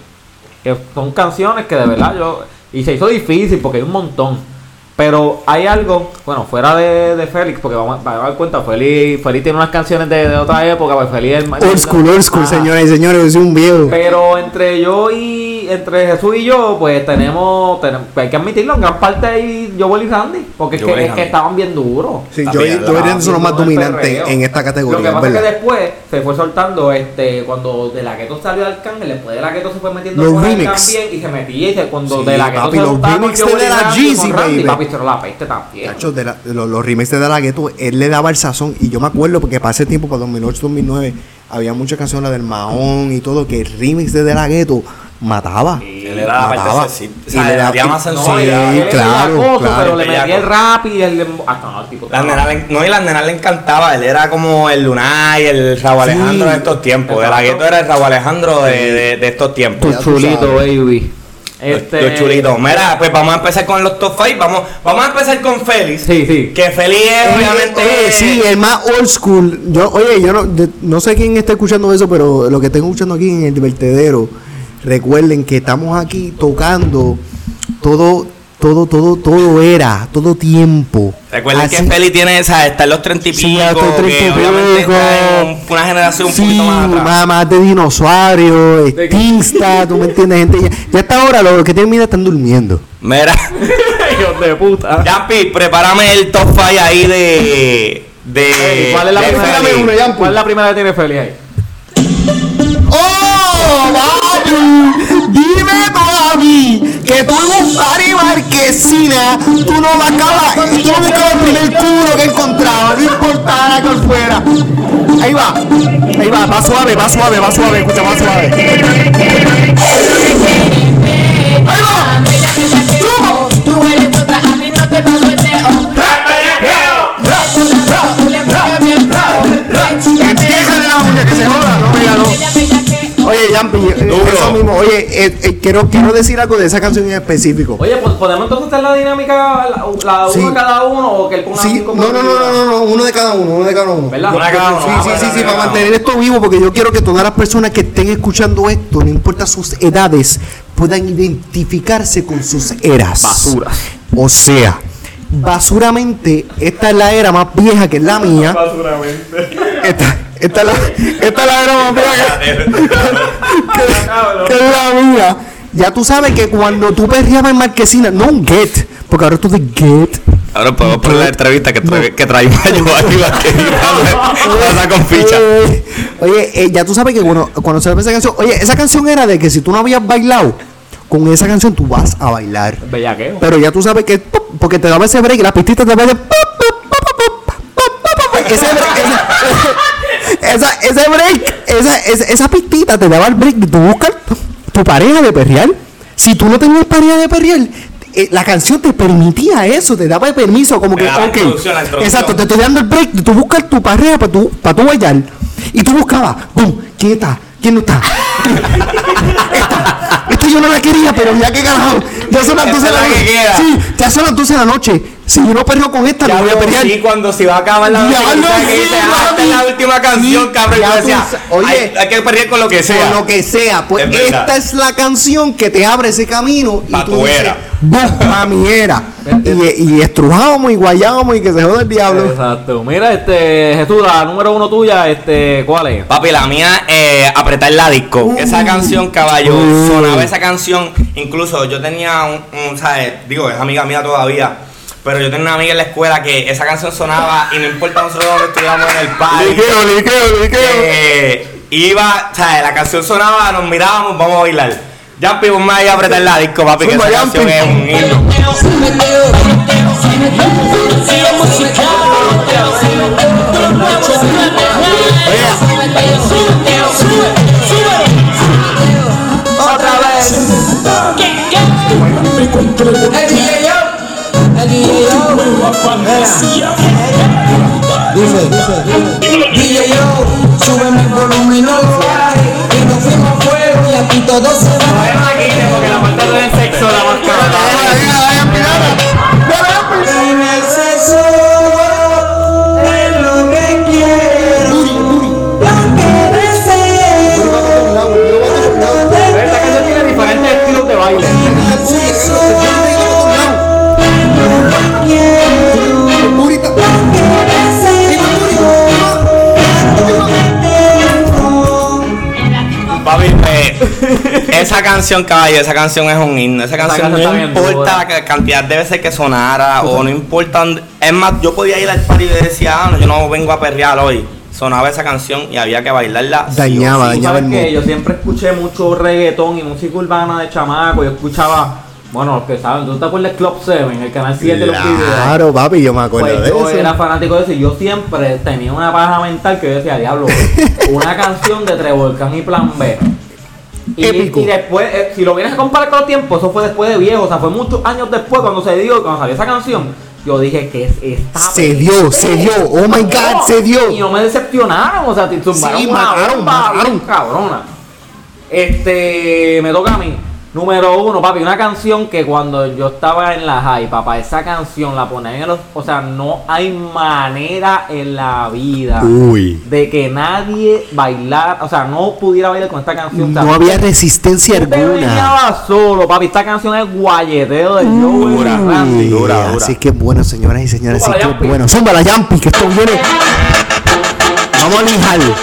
Que son canciones que de verdad yo. Y se hizo difícil porque hay un montón. Pero hay algo, bueno, fuera de, de Félix, porque vamos, vamos a dar cuenta, Félix, Félix tiene unas canciones de, de otra época, pues Félix es el- Old school, old school, Ajá. señoras y señores, soy un viejo. Pero entre yo y entre Jesús y yo, pues tenemos, tenemos hay que admitirlo, en gran parte ahí Joel y Randy, porque es que, y es que estaban bien duros. Sí, yo, son los más dominantes en esta categoría, Lo que pasa es que después se fue soltando, este, cuando De La Ghetto salió Arcángel, después De La Ghetto se fue metiendo Los también y se metía y se, cuando Sí, De La Ghetto papi, se los remix de y De La Jeezy, baby. papi, se la peste también. Chacho, de la- de los, los remakes de la Gueto, él le daba el sazón. Y yo me acuerdo porque para ese tiempo, para 2008, 2009, había muchas canciones la del Mahón y todo, que el remix de De La Gueto mataba. Él era la parte mataba. Y sea, le metía más y- y Sí, claro, acoso, claro. pero le metía el rap y el... Ah, no, el tipo estaba- nenas le- no, y las nenas le encantaba. Él era como el Lunay, el Raúl Sí. Alejandro de estos tiempos. De la Exacto. gueto era el Raúl Alejandro de, de- de estos tiempos. Tu tú chulito, sabes. baby. Los- Este... Los chulitos. Mira, pues vamos a empezar con los top 5. Vamos, vamos a empezar con Félix. Sí, sí. Que Félix es Eh, obviamente. oye, sí, el más old school. Yo, oye, yo no, de- no sé quién está escuchando eso, pero lo que estoy escuchando aquí en el vertedero, recuerden que estamos aquí tocando todo, todo, todo, todo era, todo tiempo. Recuerden que Así- Félix tiene esa, está en los 30 y pico. Sí, hasta el 30 y que pico. un- una generación un Sí, poquito más atrás. más, más de dinosaurio, extinta, tú me entiendes, gente. Ya, ya hasta ahora los que tienen vida están durmiendo. Mira, Hijos de puta. Yampi, prepárame el top 5 ahí de. de ¿Cuál es la de primera? Yampi. ¿Cuál es la primera que tiene Feli ahí? ¡Oh, papi! Dime tú a mí que tú party marquesina, tú no me acabas, me acabas el primer culo que encontraba, no importara que fuera. Ahí va, ahí va, va suave, va suave, va suave, escucha, va suave. Ahí va. Tú eres otra, a mí no te paso el dedo. Empieza de la uña, que se joda, no, Yampi, eso mismo. Oye, eh, eh, quiero, quiero decir algo de esa canción en específico. Oye, pues, ¿podemos entonces hacer la dinámica, la, la Sí. uno cada uno o que él ponga Sí, cinco no, no, no, no, no, no, uno de cada uno, uno de cada uno. ¿Verdad? Una cada uno. Sí, Ah, sí, sí, sí, para mantener esto vivo, porque yo quiero que todas las personas que estén escuchando esto, no importa sus edades, puedan identificarse con sus eras. Basuras. O sea, basuramente, esta es la era más vieja que es la mía. Esta, esta es la, esta es la era más vieja que, que es la mía. Ya tú sabes que cuando tú perreabas en Marquesina, no un get, porque ahora tú de get. Ahora podemos poner la entrevista que, tra que traímos a Giovanni Vázquez y pasa con ficha. Eh, oye, eh, ya tú sabes que cuando, cuando se ve esa canción, oye, esa canción era de que si tú no habías bailado, con esa canción tú vas a bailar. Bellaqueo. Pero ya tú sabes que, porque te daba ese break y la pistita te va de... Ese break, esa, esa, break, esa, esa, esa pistita te daba el break de tú buscas tu pareja de perrear. Si tú no tenías pareja de perrear, la canción te permitía eso, te daba el permiso, como te que, exacto, te estoy dando el break, tú buscas tu parrera para tu, para tu bailar, y tú buscabas, boom, quieta, ¿quién no está? Yo no la quería, pero ya que carajo, ya son las Esta 12 de es la la que noche. queda. Sí, ya son las 12 de la noche. Si yo no perreo con esta, no voy a pelear. sí, cuando se iba a acabar la Ya última lo canción, que sé, dice, "Ah, esta es la papi". última canción, Sí, cabrón. ya Yo tú decía, oye, hay, hay que perder con lo que sea. Con lo que sea, pues Es verdad. esta es la canción que te abre ese camino y Pa' tú tu dices, era. "Boom, pa' mi era. y, y estrujábamos y guayábamos y que se joda el diablo. Exacto. Mira, este, Jesús, la número uno tuya, este, ¿cuál es? Papi, la mía, eh, apretar la disco. esa canción, caballo, Uh. sonaba esa canción. Incluso yo tenía un, un, ¿sabes? Digo, es amiga mía todavía. Pero yo tenía una amiga en la escuela que esa canción sonaba y no importa nosotros donde estuviéramos en el party. liqueo, liqueo, iba, ¿sabes? La canción sonaba, nos mirábamos, vamos a bailar. Jumpy, ponme ahí a apretar la disco, papi, que esa canción es un himno. Otra vez. Dice, dice. DJ yo. Sube mi volumen, no lo bajes. Y nos fuimos a fuego y aquí todo se va. porque la parte del sexo la En esa canción, caballo, esa canción es un himno. Esa canción no importa la ca- cantidad de veces que sonara o no importa. dónde- Es más, yo podía ir al party y decía, ah, no, yo no vengo a perrear hoy. Sonaba esa canción y había que bailarla. Dañaba, sí. Dañaba el que yo siempre escuché mucho reggaetón y música urbana de chamaco. Yo escuchaba, bueno, los que saben, ¿tú te acuerdas Club 7, el canal 7 de los videos? Claro, papi, yo me acuerdo Pues de yo eso. era fanático de eso y yo siempre tenía una paja mental que yo decía, diablo, una canción de Trevolcán y Plan B. Y, Épico. y después, eh, si lo vienes a comparar con los tiempos, eso fue después de viejo, o sea, fue muchos años después cuando se dio, cuando salió esa canción. Yo dije que es esta. Se dio, se dio. Oh my God, se dio. Y no me decepcionaron, o sea, te zumbaron Sí, una mataron, bomba mataron. bien cabrona. Este, me toca a mí. Número uno, papi, una canción que cuando yo estaba en la high, papá, esa canción la ponían en los. O sea, no hay manera en la vida Uy. de que nadie bailara, o sea, no pudiera bailar con esta canción. O sea, No había resistencia alguna. solo, papi. Esta canción es guayeteo de Joe Dura, dura, dura. Así que es bueno, señoras y señores. Así que bueno. Zumba la Yampi, que esto viene. Vamos a lijarlo.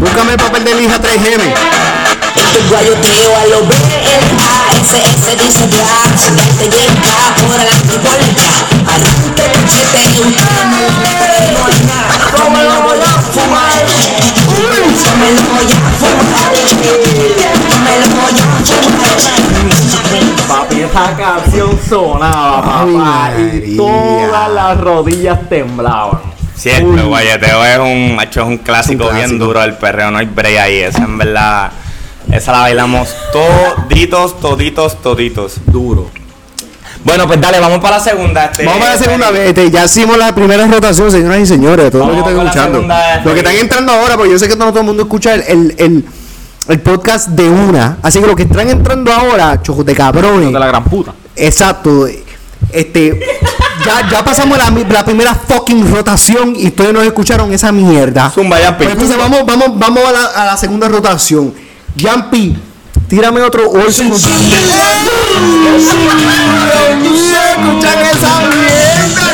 Búscame el papel de lija 3M. Este guayoteo a lo B-L-A-S-S dice bla Sudarte llega por adelante por detrás Arranque cachete, un cano, no hay nada lo voy a fumar Yo me lo voy a fumar Yo me lo voy a fumar Papi, esa canción sonaba, papá, y todas las rodillas temblaban. Siempre, guayeteo es un, macho, es un clásico, bien duro del perreo, no hay break ahí. Esa en verdad, esa la bailamos toditos, toditos, toditos. Duro. Bueno, pues dale, vamos para la segunda. este, Vamos a la segunda este, ya hicimos la primera rotación, señoras y señores. Todos los que están escuchando. segunda, Los que están entrando ahora, porque yo sé que no todo el mundo escucha el, el, el- el podcast de una. Así que los que están entrando ahora, chojos de cabrones. De la gran puta. Exacto. Este. Ya, ya pasamos la, la primera fucking rotación y ustedes no escucharon esa mierda. Zumba, Yampi. Pues entonces vamos, vamos, vamos a la, a la segunda rotación. Yampi, tírame otro school. Escuchan esa mierda,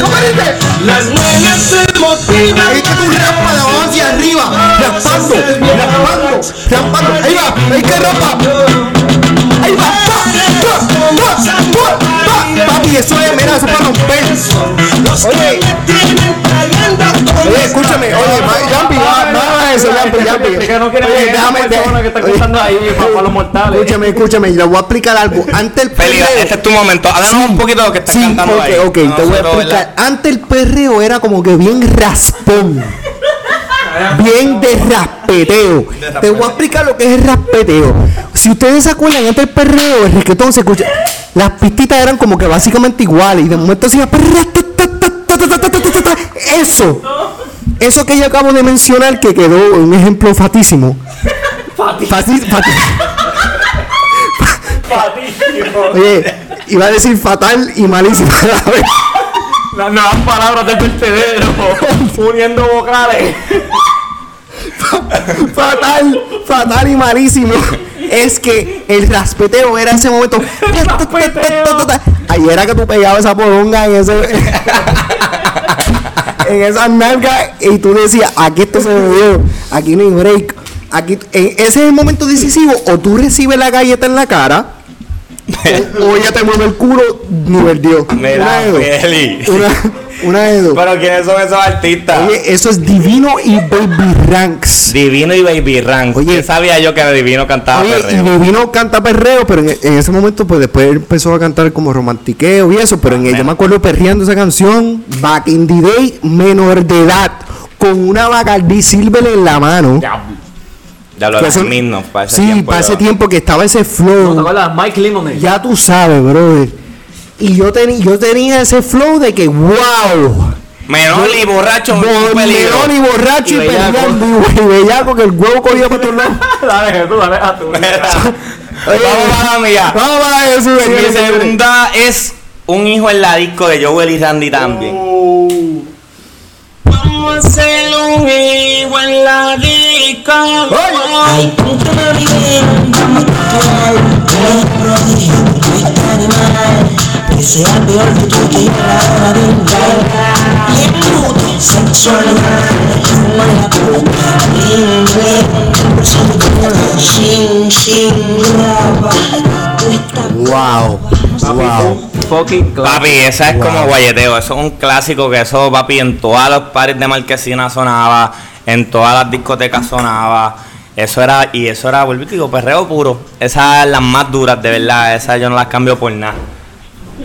¿Cómo dice? Las nenas se motivan. Es que tú raspas de abajo hacia arriba, raspando, raspando, raspando. Ahí va, ahí que rapa. Eso es, mira, eso es para romper. Oye, oye, escúchame, oye, Yampi, va- va a eso, Yampi, Yampi. Que no quiere Oye, que déjame, persona que está ahí para, los mortales. Escúchame, escúchame, le voy a explicar algo. Antes el perreo- este es tu momento. Háblanos un poquito de lo que estás Sí, cantando ok, ahí. ok, te voy a explicar. Antes el perreo era como que bien raspón. Bien de raspeteo. Te voy a explicar lo que es el raspeteo. Si ustedes se acuerdan, antes el perreo, el reggaetón se escucha. Las pistitas eran como que básicamente iguales. Y de momento hacía. Eso. Eso que yo acabo de mencionar, que quedó un ejemplo fatísimo. Fati- fati- Oye, iba a decir fatal y malísimo a la vez. Las nuevas palabras del vertedero. uniendo vocales. fatal, fatal y malísimo. Es que el raspeteo era ese momento. Ahí era que tú pegabas esa poronga en ese. en esas nalgas y tú decías, aquí esto se me dio, aquí no hay break. Aquí, ese es el momento decisivo, o tú recibes la galleta en la cara, o, o ella te mueve el culo nivel Dios. Mira, una. Una, una de dos. Pero ¿quiénes son esos artistas? Oye, eso es divino y baby ranks. Divino y Baby Rank. Oye. ¿Qué sabía yo que Divino cantaba Oye, y perreo? Divino canta perreo, pero en, en ese momento, pues después empezó a cantar como romantiqueo y eso, pero en el, yo me acuerdo perreando esa canción, Back in the Day, menor de edad, con una Bacardi Silver en la mano. Ya lo Que era eso- Smith, para ese sí, tiempo. para ese tiempo que estaba ese ¿No flow. te acuerdas? Mike Lemonade. ya tú sabes, brother. Y yo, teni- yo tenía ese flow de que, wow. Menor y borracho, melón y borracho y, Y peleando y, bellaco que el huevo cogía para todos lados. dale, Jesús, dale a tu. Oye, Vamos a la mía. Vamos a eso, Mi segunda es un hijo en la disco de Joel y Randy también. Vamos a hacer un hijo en la disco. Ay, punto de video, vamos a actuar. Qué rodillo, fuiste animal. Que sea peor que tú que llega la hora de entrar. Y el bruto, sexualidad, fuma la puta, libre. Bolsillo con shin, shin, graba. Tú Wow. Fucking. Papi, esa es como guayeteo. Eso es un clásico que eso, papi, en todas los pares de marquesina sonaba, en todas las discotecas sonaba. Eso era, y eso era, vuelvo y te digo, perreo puro. Esas las más duras, de verdad. Esas yo no las cambio por nada.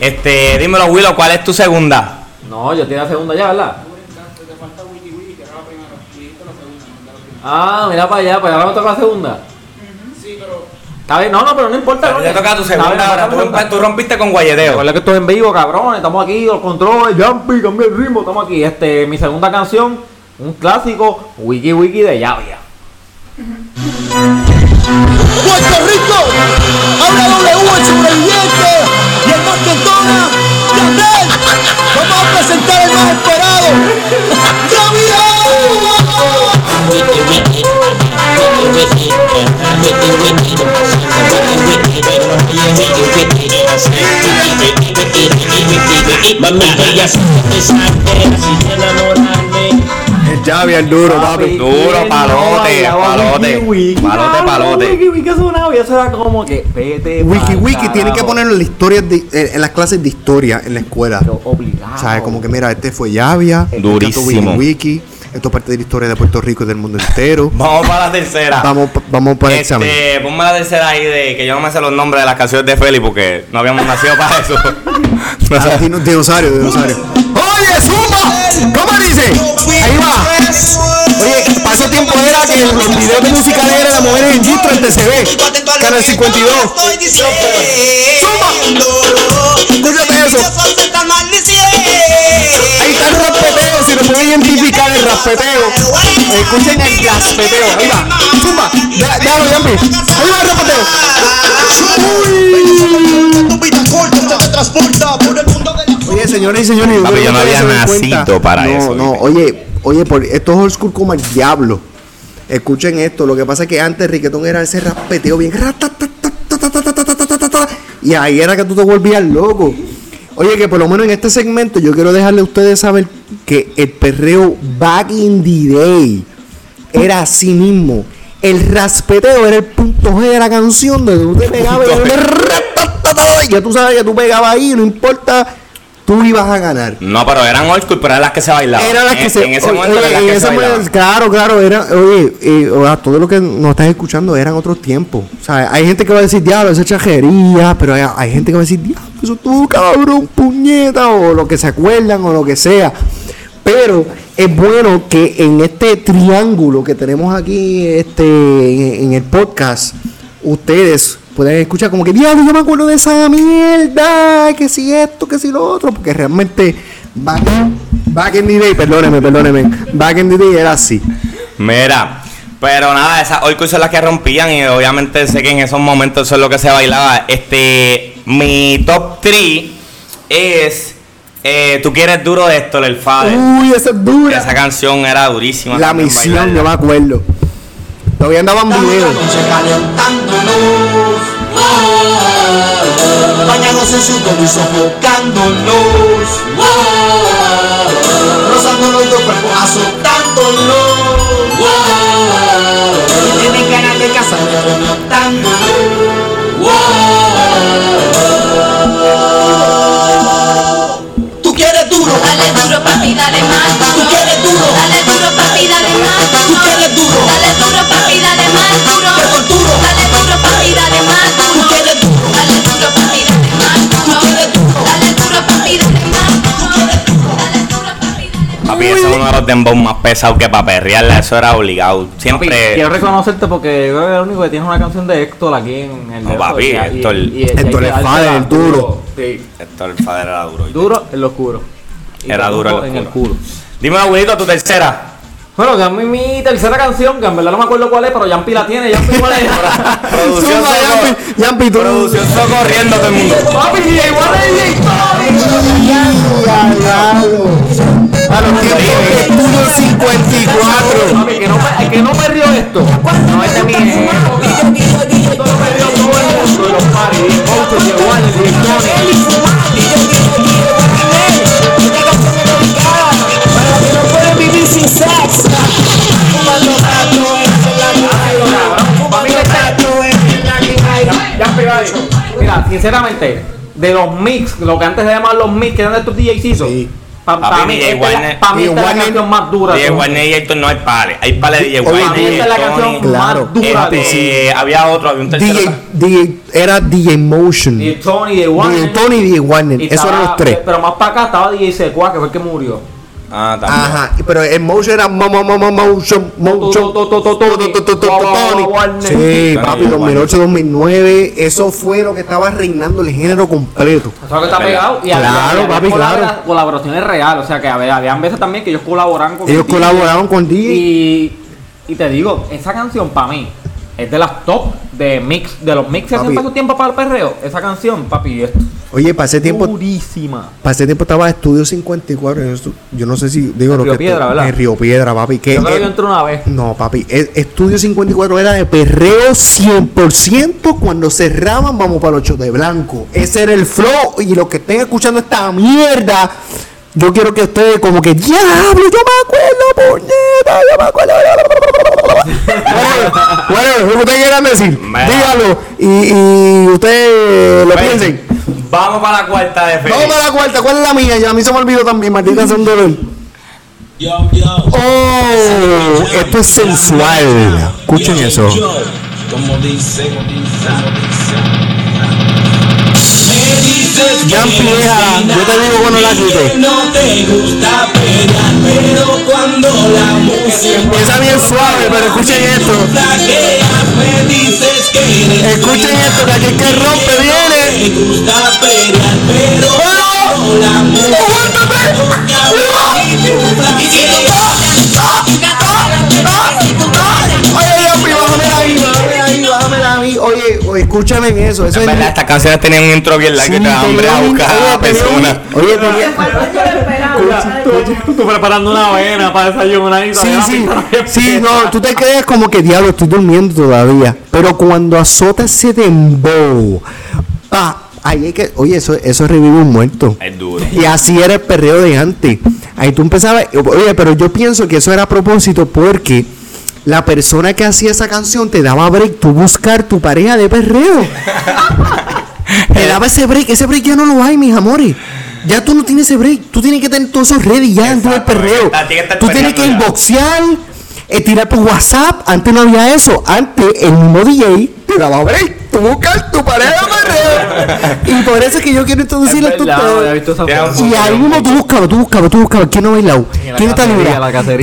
Este, dímelo, Willow, ¿cuál es tu segunda? No, yo tiene la segunda ya, ¿verdad? Ah, mira para allá, pues ahora me toca la segunda. Pero. Está bien, no, no, pero no importa. Te toca tu bien, segunda ahora. Tú, romp- tú rompiste con guayeteo. Recuerda que estoy en vivo, cabrón. Estamos aquí, los controles, jumpy, cambia el ritmo. Estamos aquí. Este, mi segunda canción, un clásico, Wiki Wiki de Llavia. Puerto Rico, habla W el sobreviviente y el más que toma, Yandel. Vamos a presentar el más esperado, Mamita, ya el duro, papi. Duro, ¿quién no palote, palote, palote, palote. Wiki Wiki sonaba y eso era como que, vete. Wiki Wiki tiene que ponerlo en, la historia de- en, las clases de historia en la escuela. Obligado. ¿Sabes? Como que mira, este fue Yavia. este Durísimo. Wiki Wiki. Esto es parte de la historia de Puerto Rico y del mundo entero. Vamos para la tercera. Vamos, vamos para el examen. Este, ponme la tercera ahí de que yo no me sé los nombres de las canciones de Feli porque no habíamos nacido para eso. No. Ah, dino- dinosaurio, dinosaurio. Oye, Zumba, ¿cómo dice? Ahí va. Oye, para ese tiempo era que los videos de música negra la mujer en Gistro en TCB, Canal 52. Escúchate eso. Ahí está el raspeteo, identificar el raspeteo, escuchen el raspeteo. Ahí va, zumba, déjalo, Yampi. Ahí va el raspeteo. Oye, señores y señores, Papi, yo no había nacido para no, eso. No, oye, oye, por, esto es old school como el diablo. Escuchen esto, lo que pasa es que antes Riquetón era ese raspeteo bien. Y ahí era que tú te volvías loco. Oye, que por lo menos en este segmento yo quiero dejarle a ustedes saber que el perreo back in the day era así mismo. El raspeteo era el punto G de la canción donde tú te pegabas y, ya tú sabes que tú pegabas ahí, no importa, tú ibas a ganar. No, pero eran old school, pero eran las que se bailaban. Era las que en, se. en ese oye, momento eran las en que ese se momento, claro, claro, era, oye, eh, o sea, todo lo que nos estás escuchando eran otros tiempos. O sea, hay gente que va a decir, diablo, esa es chajería, pero hay, hay gente que va a decir, diablo, eso tú, cabrón, puñeta, o lo que se acuerdan, o lo que sea. Pero es bueno que en este triángulo que tenemos aquí este, en, en el podcast, ustedes pueden escuchar como que, diablo, yo me acuerdo de esa mierda, que si esto, que si lo otro, porque realmente back, back in the day, perdóneme, perdóneme, back in the day era así. Mira, pero nada, esas school son las que rompían y obviamente sé que en esos momentos eso es lo que se bailaba. Este, mi top 3 es eh, Tú quieres duro de esto, el Father. Uy, esa es dura. Esa canción era durísima. La misión, yo me acuerdo. Todavía andaban dembow más pesados que para perrearla. Eso era obligado. Papi, Siempre. quiero reconocerte porque yo creo que el único que tiene una canción de Héctor aquí en el No, papi, Héctor- y- y- y Héctor hay que el Fader, el duro. Sí, Esto el Father era duro. duro en lo oscuro. Y Era duro en pongo lo en el oscuro. Dime, abuelito, tu tercera. Bueno, que a mí mi tercera canción, que en verdad no me acuerdo cuál es, pero Yampi la tiene, Yampi cuál es. Producción Yampi, Yampi, tú. Producción socorriendo todo el mundo. Papi, igual es A los tiempos de Estudio 54. Papi, que no, me, que no río esto. No es de mi época. Esto lo me río todo el mundo de los paris. Ya pegado. Mira, sinceramente, de los mix, lo que antes se llamaban los mix, que eran estos DJcitos, Sí. Para Papi, mí, DJ la- Warner- pa' mí DJ esta es la Warner- canción más dura. DJ de todas. Warner y Héctor no hay pares. Hay pares de DJ Oye, Warner. Esta es la canción Claro. más dura de Este, había otro, había un tercero. DJ, DJ, era DJ Motion. Y Tony de Warner. DJ Tony y DJ Warner. Eran los tres. Pero más para acá estaba DJ Secua, que fue el que murió. Ah, también. Ajá, pero el motion era mo- mo- mo- mo- motion, motion. Sí, papi, Warner. 2008, 2009, eso fue lo que estaba reinando el género completo. Eso es lo que está pegado. Y Claro, papi, claro. Colaboraciones reales. O sea, que había, habían veces también que ellos colaboraban con Ellos colaboraron con DJ. Y, y te digo, esa canción para mí es de las top de mix, de los mix que hacen Papi. para su tiempo para el perreo. Esa canción, papi, es Oye, ese tiempo, durísima. ese tiempo estaba Estudio 54. Yo, no sé si digo En lo Río que Piedra, ¿verdad? En Río Piedra, papi. Que Yo creo que yo entré una vez. No, papi, el Estudio 54 era de perreo 100% cuando cerraban, vamos para los de blanco. Ese era el flow y los que estén escuchando esta mierda, yo quiero que ustedes como que, diablo, yo me acuerdo, puñeta, yo me acuerdo. bueno, bueno, lo que ustedes quieran decir, dígalo y, y ustedes lo piensen. Vamos para la cuarta de Felipe. Vamos para la cuarta, ¿cuál es la mía? Ya a mí se me olvidó también, maldita sea un dolor. Yo, yo, Oh, esto es sensual. Escuchen yo, eso. yo, Como dice, como dice. Ya eres yo te digo cuando la quite. que No te gusta pelear, pero cuando la música Empieza bien suave, pero escuchen esto. Escuchen esto, que aquí el que rompe viene. Gusta pelear, pero la ¡Aguántame! Oye, oye, escúchame en eso. Eso es. verdad, estas canciones tenían un intro bien largo que te hambre a buscar a la persona. Oye, tenía- Tú preparando una avena para desayunar y Sí, sí, sí, no, tú te crees como que diablo, estoy durmiendo todavía. Pero cuando azota ese dembow, pa, ahí hay que, oye, eso, eso revive un muerto. Es duro. Y así era el perreo de antes. Ahí tú empezabas, oye, pero yo pienso que eso era a propósito porque la persona que hacía esa canción te daba break, tú buscar tu pareja de perreo. te daba ese break, ese break ya no lo hay, mis amores. Ya tú no tienes ese break, tú tienes que tener todo eso ready ya dentro del perreo. Tú tienes que inboxear, eh, tirar por WhatsApp. Antes no había eso. Antes el mismo DJ te daba break. Tú buscar tu pareja de perreo. Y por eso es que yo quiero Es esto a foto. un Y ahí mismo tú buscabas, tú buscabas, tú buscabas, ¿quién no ha bailado? ¿Quién está libre?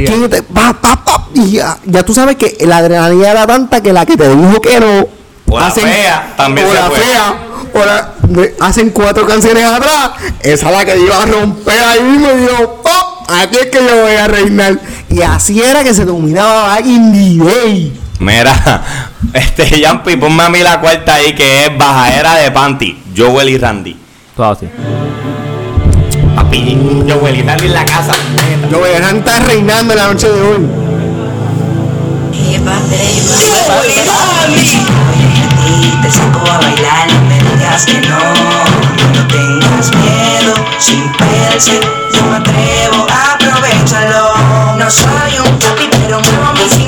¿Quién está- pa, pa, pa? Y ya, ya tú sabes que la adrenalina era tanta que la que te dijo que no. O la fea, también o se la puede. fea, o la- de- hacen cuatro canciones atrás. Esa es la que iba a romper ahí mismo y dijo, ¡Oh! Aquí es que yo voy a reinar. Y así era que se dominaba back in the day. Mira, este Yampi, ponme a mí la cuarta ahí que es Bajadera de Panty, Joel y Randy. Todo así. Papi, Joel y Randy en la casa. Yo voy a estar reinando la noche de hoy. Y te saco a bailar, no me digas que no. No tengas miedo, sin perse, yo me atrevo, aprovechalo. No soy un papi, pero muevo mi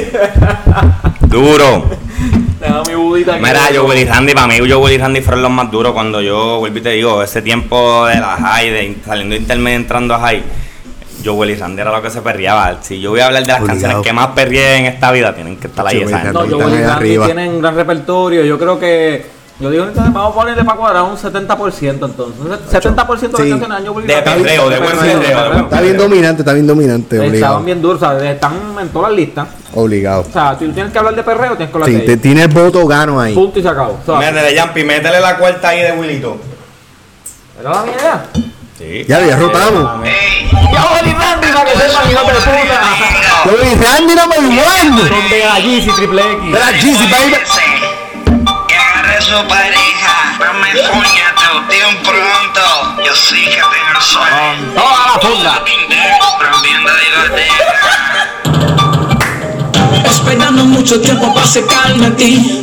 Duro. Deja mi budita aquí. Mira, Joel y Randy, para mí Joel y Randy fueron los más duros cuando yo, vuelvo y te digo, ese tiempo de la high, de saliendo de intermedio, entrando a high, Joel y Randy era lo que se perreaba. Si yo voy a hablar de las Obligado. canciones que más perreé en esta vida, tienen que estar ahí esa gente. No, yo ahí y Randy arriba. tienen un gran repertorio. Yo creo que. Yo digo, entonces vamos a ponerle para cuadrar un 70% entonces. 70% de Sí. las canciones de perreo, de buen perreo, Está bien dominante, está bien dominante. Estaban Obligado. bien duros, ¿sabes? Están en todas las listas. Obligado. O sea, si tú tienes que hablar de perreo, tienes que hablar Sí, de te ellos. tienes voto gano ahí. Punto y se acabó. O sea, Métele, Yampi, métele la cuarta ahí de Willito. ¿Era la mía? Sí. Ya, ya rotamos. ¡Ya, Joel y Randy, para que sepan, hijo de puta! Yo y Randy no me. Son de allí, y triple X. De la Jeezy, baby. Su pareja, dame puñeto, bien pronto. Yo sí que tengo el sueño. Toda la funda. Rompiendo discoteca. Esperando mucho tiempo para secarme a ti.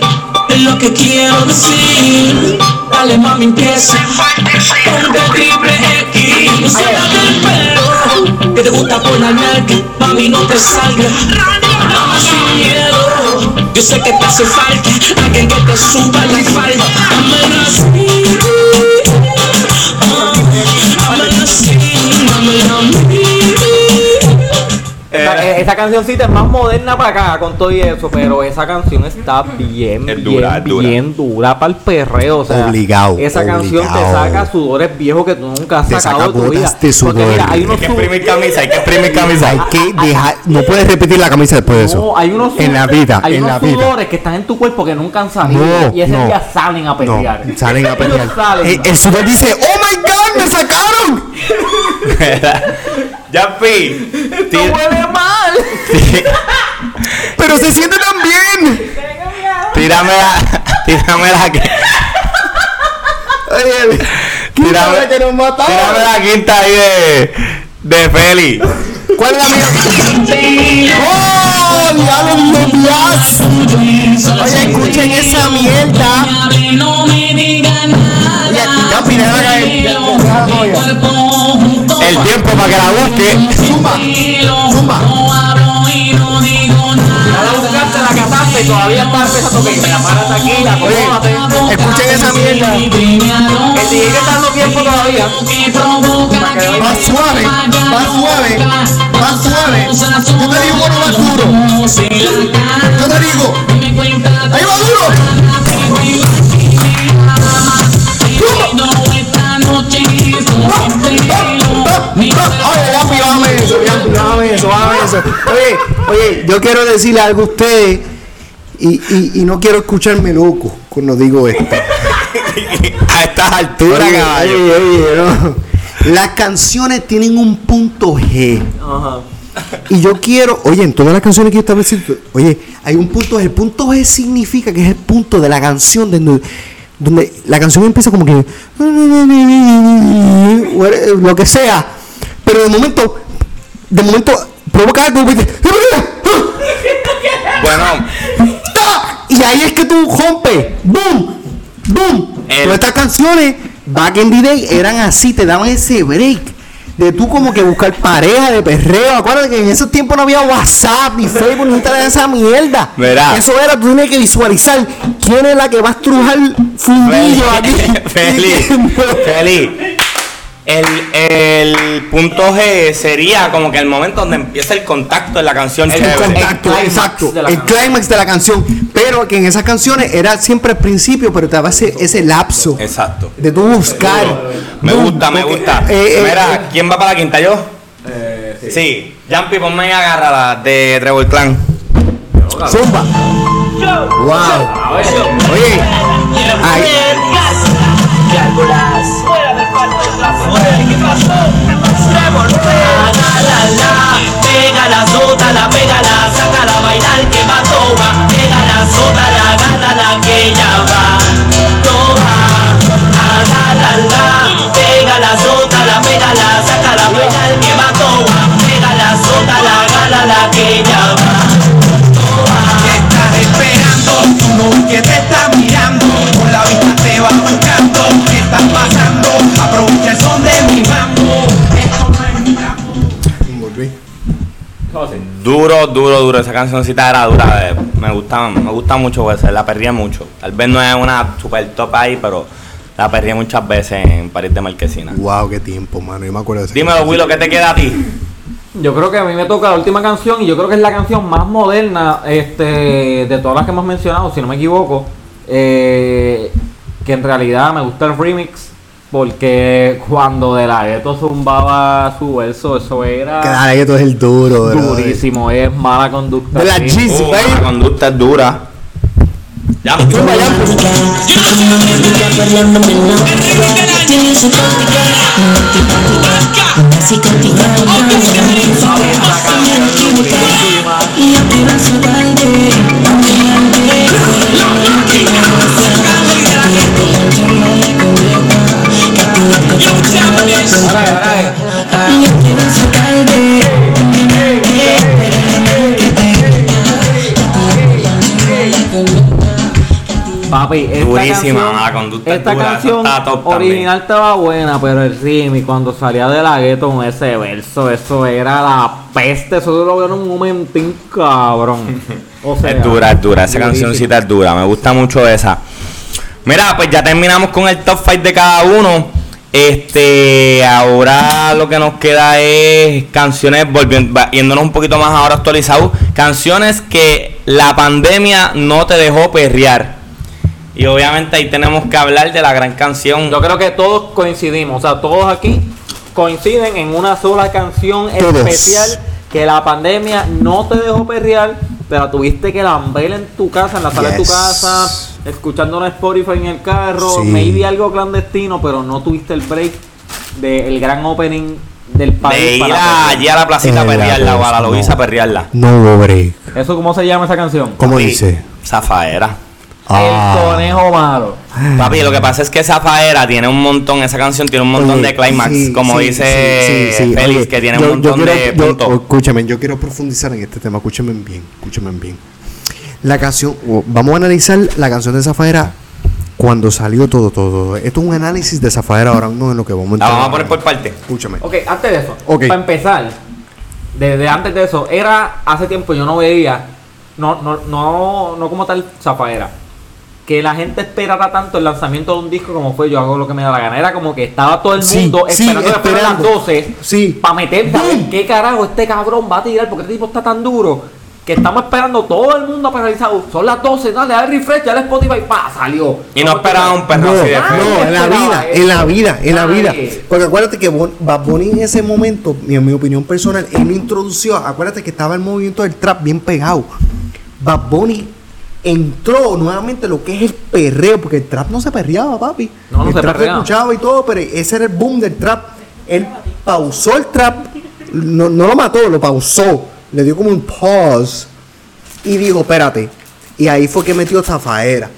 Es lo que quiero decir. Dale mami empieza. Ponte triple X. Sácate el pelo. Que te gusta ponerme que Mami no te salga Dame sin miedo Yo sé que te hace falta. Alguien que te suba la falda. Dámela Esa, eh, esa cancioncita es más moderna para acá con todo y eso, pero esa canción está bien, Es bien, dura, dura. bien dura para el perreo. O sea, Obligado, Esa canción te saca sudores viejos que tú nunca has Te sacado saca de tu vida. Porque mira, hay Hay unos que su- exprimir camisa, hay que exprimir camisa. Hay que dejar, no puedes repetir la camisa después de eso. No, hay unos en la vida, hay en unos la vida. sudores que están en tu cuerpo que nunca han salido No, y ese no. día salen a No, pelear. salen a pelear. salen. El, el sudor dice, ¡Oh my god! ¡Me sacaron! Yampi, ¡No tira- huele mal! ¡Pero se siente tan bien! tírame la, tírame la, qui- Oye, Tírame- quítame que nos mataron. tírame la quinta ahí de, de Feli. ¿Cuál es la mía? ¡Oh! ¡Diablo, Dios! Oye, escuchen esa mierda. No me digan nada. Ya caer. El tiempo para que la busque. Zumba. Zumba. No hablo y no digo Ya la buscaste, la casaste y todavía está empezando que me párate aquí, acomódate. Oye, escuchen esa mierda. El DJ que está dando tiempo todavía. Más suave, más suave, más suave. Yo te digo uno más duro. Yo te digo, ahí va duro. Oye, eso, bájame eso, bájame eso. Oye, oye, yo quiero decirle algo a ustedes y, y, no quiero escucharme loco cuando digo esto. a estas alturas, caballo. Las canciones tienen un punto G. Ajá. Y yo quiero, oye, en todas las canciones que yo establecido, oye, hay un punto G. El punto G significa que es el punto de la canción donde, donde la canción empieza como que lo que sea pero de momento, de momento provoca algo que- Bueno, ¡Ta! y ahí es que tú rompes, boom, boom. El- Todas estas canciones back in the day eran así, te daban ese break. De tú como que buscar pareja de perreo. Acuérdate que en esos tiempos no había WhatsApp, ni Facebook, ni Instagram, esa mierda. Verá. Eso era, tú tenías que visualizar quién es la que va a estrujar fundillo aquí. Feliz, feliz. El, el punto G sería como que el momento donde empieza el contacto en la canción. El chévere. contacto, exacto. de el clímax de la canción. Pero que en esas canciones era siempre el principio, pero te daba ese, ese lapso Exacto. de tú buscar. Me Boom, gusta, me porque, gusta. eh, eh, Mira, eh, ¿quién va para la quinta? ¿Yo? sí. Jumpy, ponme y agárrala de Trevor Clan. Zumba. Wow. Oye, ay, Pega la sota, la pega la saca la bailar que va. Pega la sota, la gata la que ya va. Toba, agarrala. Pega la sota, la pega la saca la bailar que va. Pega la sota, la gata la que ya va. ¿Qué estás esperando? Tu novia te está Duro, duro, duro. Esa cancioncita era dura. eh, Me gusta, me gusta mucho, pues, la perría mucho. Tal vez no es una super top ahí, pero la perría muchas veces en París de Marquesina. Wow, qué tiempo, mano. Yo me acuerdo de esa Dímelo, canción. Willow, ¿qué te queda a ti? Yo creo que a mí me toca la última canción y yo creo que es la canción más moderna este, de todas las que hemos mencionado, si no me equivoco. eh, que en realidad me gusta el remix porque cuando De La Ghetto zumbaba su verso, eso era Que dale, que esto es el duro, bro. durísimo, es mala conducta. De la sí. Jeezy, Uh, baby. la conducta es dura. Ya, Zumba, ya. Papi, esta Durísima, canción, la conducta es esta dura, canción está top original estaba buena, pero el remix cuando salía de la gueto con ese verso, eso era la peste, eso lo veo en un momentín cabrón. O sea, Es dura, es dura. Esa cancioncita es dura. Me gusta mucho esa. Mira, pues ya terminamos con el top 5 de cada uno. Este, ahora lo que nos queda es canciones, volviendo, yéndonos un poquito más ahora actualizados. Canciones que la pandemia no te dejó perrear. Y obviamente ahí tenemos que hablar de la gran canción. Yo creo que todos coincidimos, o sea, todos aquí coinciden en una sola canción especial que la pandemia no te dejó perrear, pero tuviste que lamber en tu casa, en la sala de tu casa, escuchando una Spotify en el carro, Sí. maybe algo clandestino, pero no tuviste el break del gran opening del país. de ir para a- allí a la placita a la perrearla o a la cosa, Loiza a no. perrearla. No hubo break. ¿Eso cómo se llama esa canción? ¿Cómo dice? Zafaera. Ah. El conejo malo. Papi, lo que pasa es que Zafaera tiene un montón, esa canción tiene un montón Oye, de climax, sí, como sí, dice sí, sí, sí. Félix, Oye, que tiene yo- un yo montón quiero- de yo- puntos. Escúchame, yo quiero profundizar en este tema. Escúchame bien, escúchame bien. La canción, vamos a analizar la canción de Zafaera cuando salió todo, todo. Esto es un análisis de Zafaera ahora mismo en lo que vamos a La entrar. vamos a poner por parte. Escúchame. Ok, antes de eso, Ok. para empezar, desde antes de eso, era hace tiempo yo no veía, no, no, no, no como tal Zafaera, que la gente esperara tanto el lanzamiento de un disco como fue Yo hago lo que me da la gana. Era como que estaba todo el Sí, mundo sí, esperando fueran las esperando. 12 Sí. para a ver qué carajo este cabrón va a tirar, porque este tipo está tan duro. que estamos esperando todo el mundo paralizado. Son las 12, dale, dale refresh, dale Spotify, pa, salió. Y no esperaba un perro No, así de Nadie feo. no, en la vida, eso. en la vida, en la vida. Porque acuérdate que Bad Bunny en ese momento, en mi opinión personal, él me introdució, acuérdate que estaba el movimiento del trap bien pegado. Bad Bunny entró nuevamente lo que es el perreo, porque el trap no se perreaba, papi. No, no el se trap perreaba. escuchaba y todo, pero ese era el boom del trap. Él pausó el trap, no, no lo mató, lo pausó, le dio como un pause y dijo, espérate. Y ahí fue que metió Zafaera.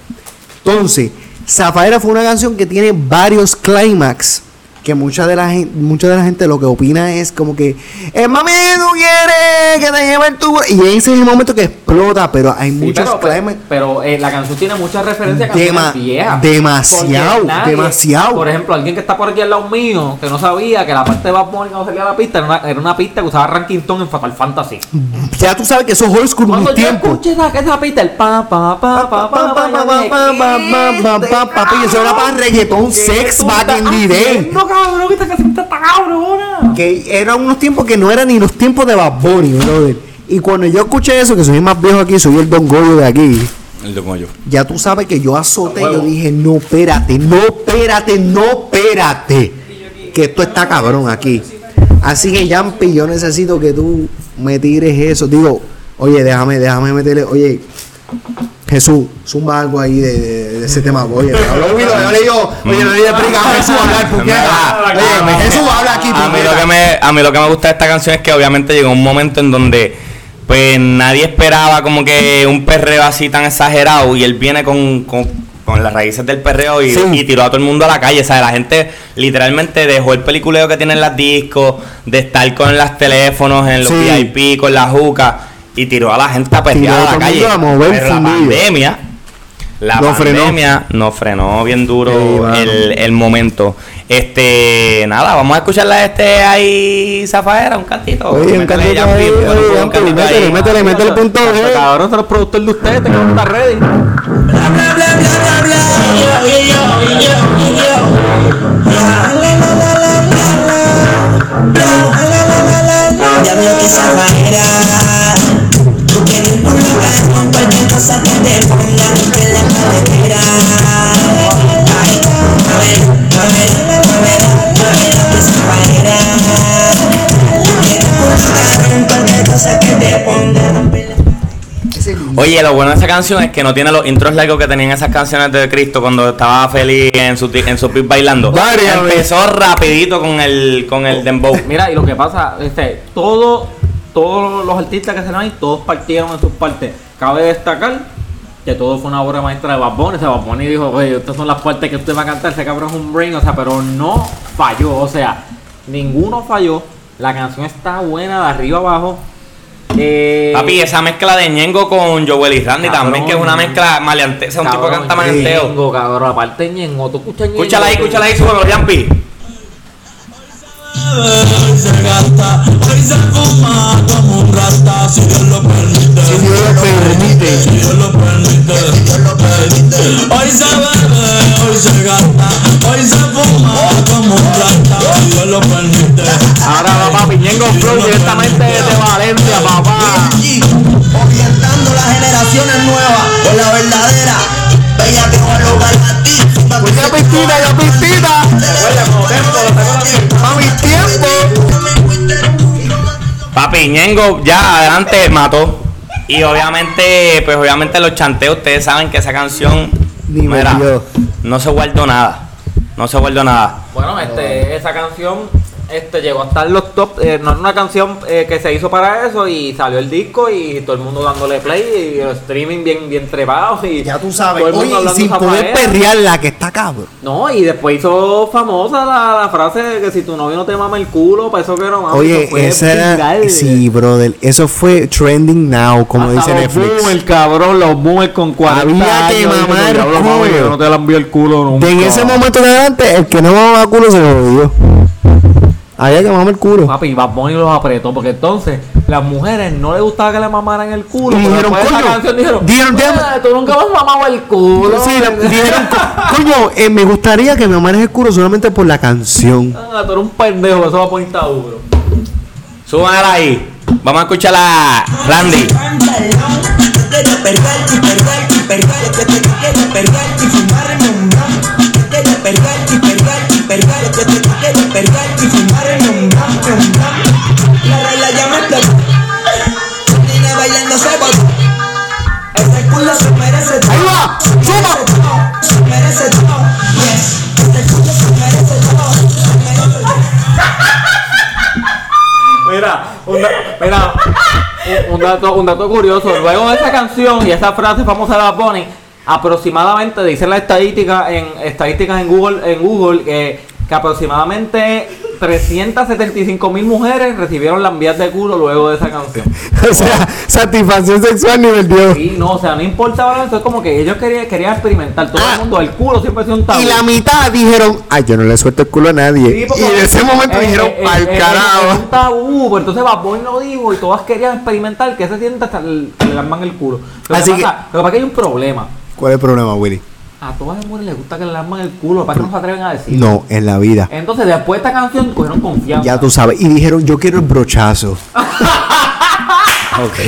Entonces, Zafaera fue una canción que tiene varios clímax. Que mucha de la gente, mucha de la gente lo que opina es como que, eh, mami, tú quieres que te lleve el tubo. Y ese es el momento que explota, pero hay Sí, muchos pero, pero, eh, la canción tiene muchas referencias a Dema- viejas. demasiado, nadie- demasiado. Por ejemplo, alguien que está por aquí al lado mío, que no sabía que la parte de Bad Bunny cuando salía la pista era una, era una pista que usaba Rankington en Fatal Fantasy. Ya tú sabes que eso es old school Cuando yo escuché esa, esa pista, el pa, pa, pa, pa, pa, pa, yo dije, ¿qué Papi, eso era para reggaetón ¿Qué sex tú back estás in the day. haciendo, cabrón? Que esta canción está cabrona. Que eran unos tiempos que no eran ni los tiempos de Bad Bunny, brother. Y cuando yo escuché eso, que soy el más viejo aquí, soy el Don Goyo de aquí. El de Goyo. Ya tú sabes que yo azoté, yo dije, no, espérate, no, espérate, no, espérate. Que esto está cabrón aquí. Así que, Yampi, yo necesito que tú me tires eso. Digo, oye, déjame, déjame meterle, oye, Jesús, zumba algo ahí de, de- de ese tema. Oye, hablo yo le digo, oye, no le explica a Jesús hablar, puñeta. Oye, Jesús habla aquí, A mí, lo que me, a mí lo que me gusta de esta canción es que obviamente llegó un momento en donde pues nadie esperaba como que un perreo así tan exagerado y él viene con, con, con las raíces del perreo y, Sí. y tiró a todo el mundo a la calle. O sea, la gente literalmente dejó el peliculeo que tienen las discos, de estar con los teléfonos en los Sí. VIP, con la juca y tiró a la gente a perrear Tiró a la calle. mundo a mover Pero la pandemia... La No frenó. pandemia nos frenó bien duro Sí, el, el momento. Este, nada, vamos a escucharla este ahí, Zafaera, un cantito. Oye, un cantito ahí, métele métele, ahí. métele, métele punto Este G. Cabrón, son los productores de ustedes, que no está ready. Ya veo que esa cosa que te ponga en la cabecera Ay, a ver, a ver, a ver, a ver que esa manera Tú quieres un lugar con cualquier cosa que te ponga en la Oye, lo bueno de esa canción es que no tiene los intros largos que tenían esas canciones de Cristo cuando estaba feliz en su, en su beat bailando. Varias Empezó rapidito con el, con el dembow. Mira, y lo que pasa, este, todo, todos los artistas que se ahí, todos partieron en sus partes. Cabe destacar que todo fue una obra maestra de Bad Bunny. O sea, Bad Bunny dijo, oye, estas son las partes que usted va a cantar, ese cabrón es un brain, o sea, pero no falló, o sea, ninguno falló. La canción está buena de arriba abajo. Eh, Papi, esa mezcla de Ñengo con Joel y Randy Cabrón. también, que es una mezcla maleanteo, o sea, un tipo que canta maleanteo. Ñengo, cabrón, aparte Ñengo, tú escuchas Ñengo. Escúchala ahí, escúchala ahí, súbelo, Yampi. Hoy se gasta, hoy se fuma como un rata, si Dios lo permite. Si Dios lo permite. Si Dios lo permite. Hoy se bebe, hoy se gasta, hoy se fuma como un rata, si Dios lo permite. Ahora va papi, Ñengo Flow directamente desde Valencia, papá. Ñengo ya adelante mató. Y obviamente, pues obviamente los chanteos, ustedes saben que esa canción Ni mira, metió. no se guardó nada. No se guardó nada. Bueno, este, esa canción este, llegó a estar los top. eh, no es una canción eh, que se hizo para eso y salió el disco y todo el mundo dándole play y el streaming bien, bien trepado. Y Ya tú sabes. todo el mundo Oye, y sin poder manera. perrearla, que está cabrón. No, y después hizo famosa la, la frase de que si tu novio no te mama el culo, para eso que no mames. Oye, fue esa era. Sí, brother. Eso fue trending now, como Hasta dice los Netflix. boomers, cabrón, los boomers con 40 Había que años, mamar diciendo, "Diablo, mami, culo". no te la envío el culo nunca. De en ese momento en adelante, el que no mamaba culo se lo dio. Había que mamar el culo. Papi, Bad Bunny los apretó porque entonces las mujeres no les gustaba que le mamaran el culo. Y dijeron, "Coño, canción dijeron, dijeron, "Ah, déjame- tú nunca me has mamado el culo. Sí, le- dijeron, "Co- coño, eh, me gustaría que me mamaras el culo solamente por la canción. Ah, tú eres un pendejo, eso va a poner duro. Súbanla ahí. Vamos a escuchar a Randy. Un, dato, un dato curioso. Luego de esa canción y esa frase famosa de Bad Bunny, aproximadamente, dice la estadística en estadísticas en Google, en Google que, que aproximadamente 375 mil mujeres recibieron las vías de culo luego de esa canción. O sea, satisfacción sexual nivel Dios. Y no, o sea, no importaba eso, es como que ellos querían, querían experimentar. Todo Ah. el mundo, el culo siempre ha sido un tabú. Y la mitad dijeron, ay, yo no le suelto el culo a nadie. Sí, y en ese momento eh, dijeron, eh, al eh, eh, carajo. Es un tabú, pero entonces Bad Bunny lo dijo y todas querían experimentar que se sienta hasta el, que le arman el culo. Lo Así que que- pasa, lo que pasa es que hay un problema. ¿Cuál es el problema, Willy? A todas las mujeres les gusta que le arman el culo, lo que no se atreven a decir. No, en la vida. Entonces, después de esta canción, cogieron confianza. Ya tú sabes. Y dijeron, yo quiero el brochazo. Ok.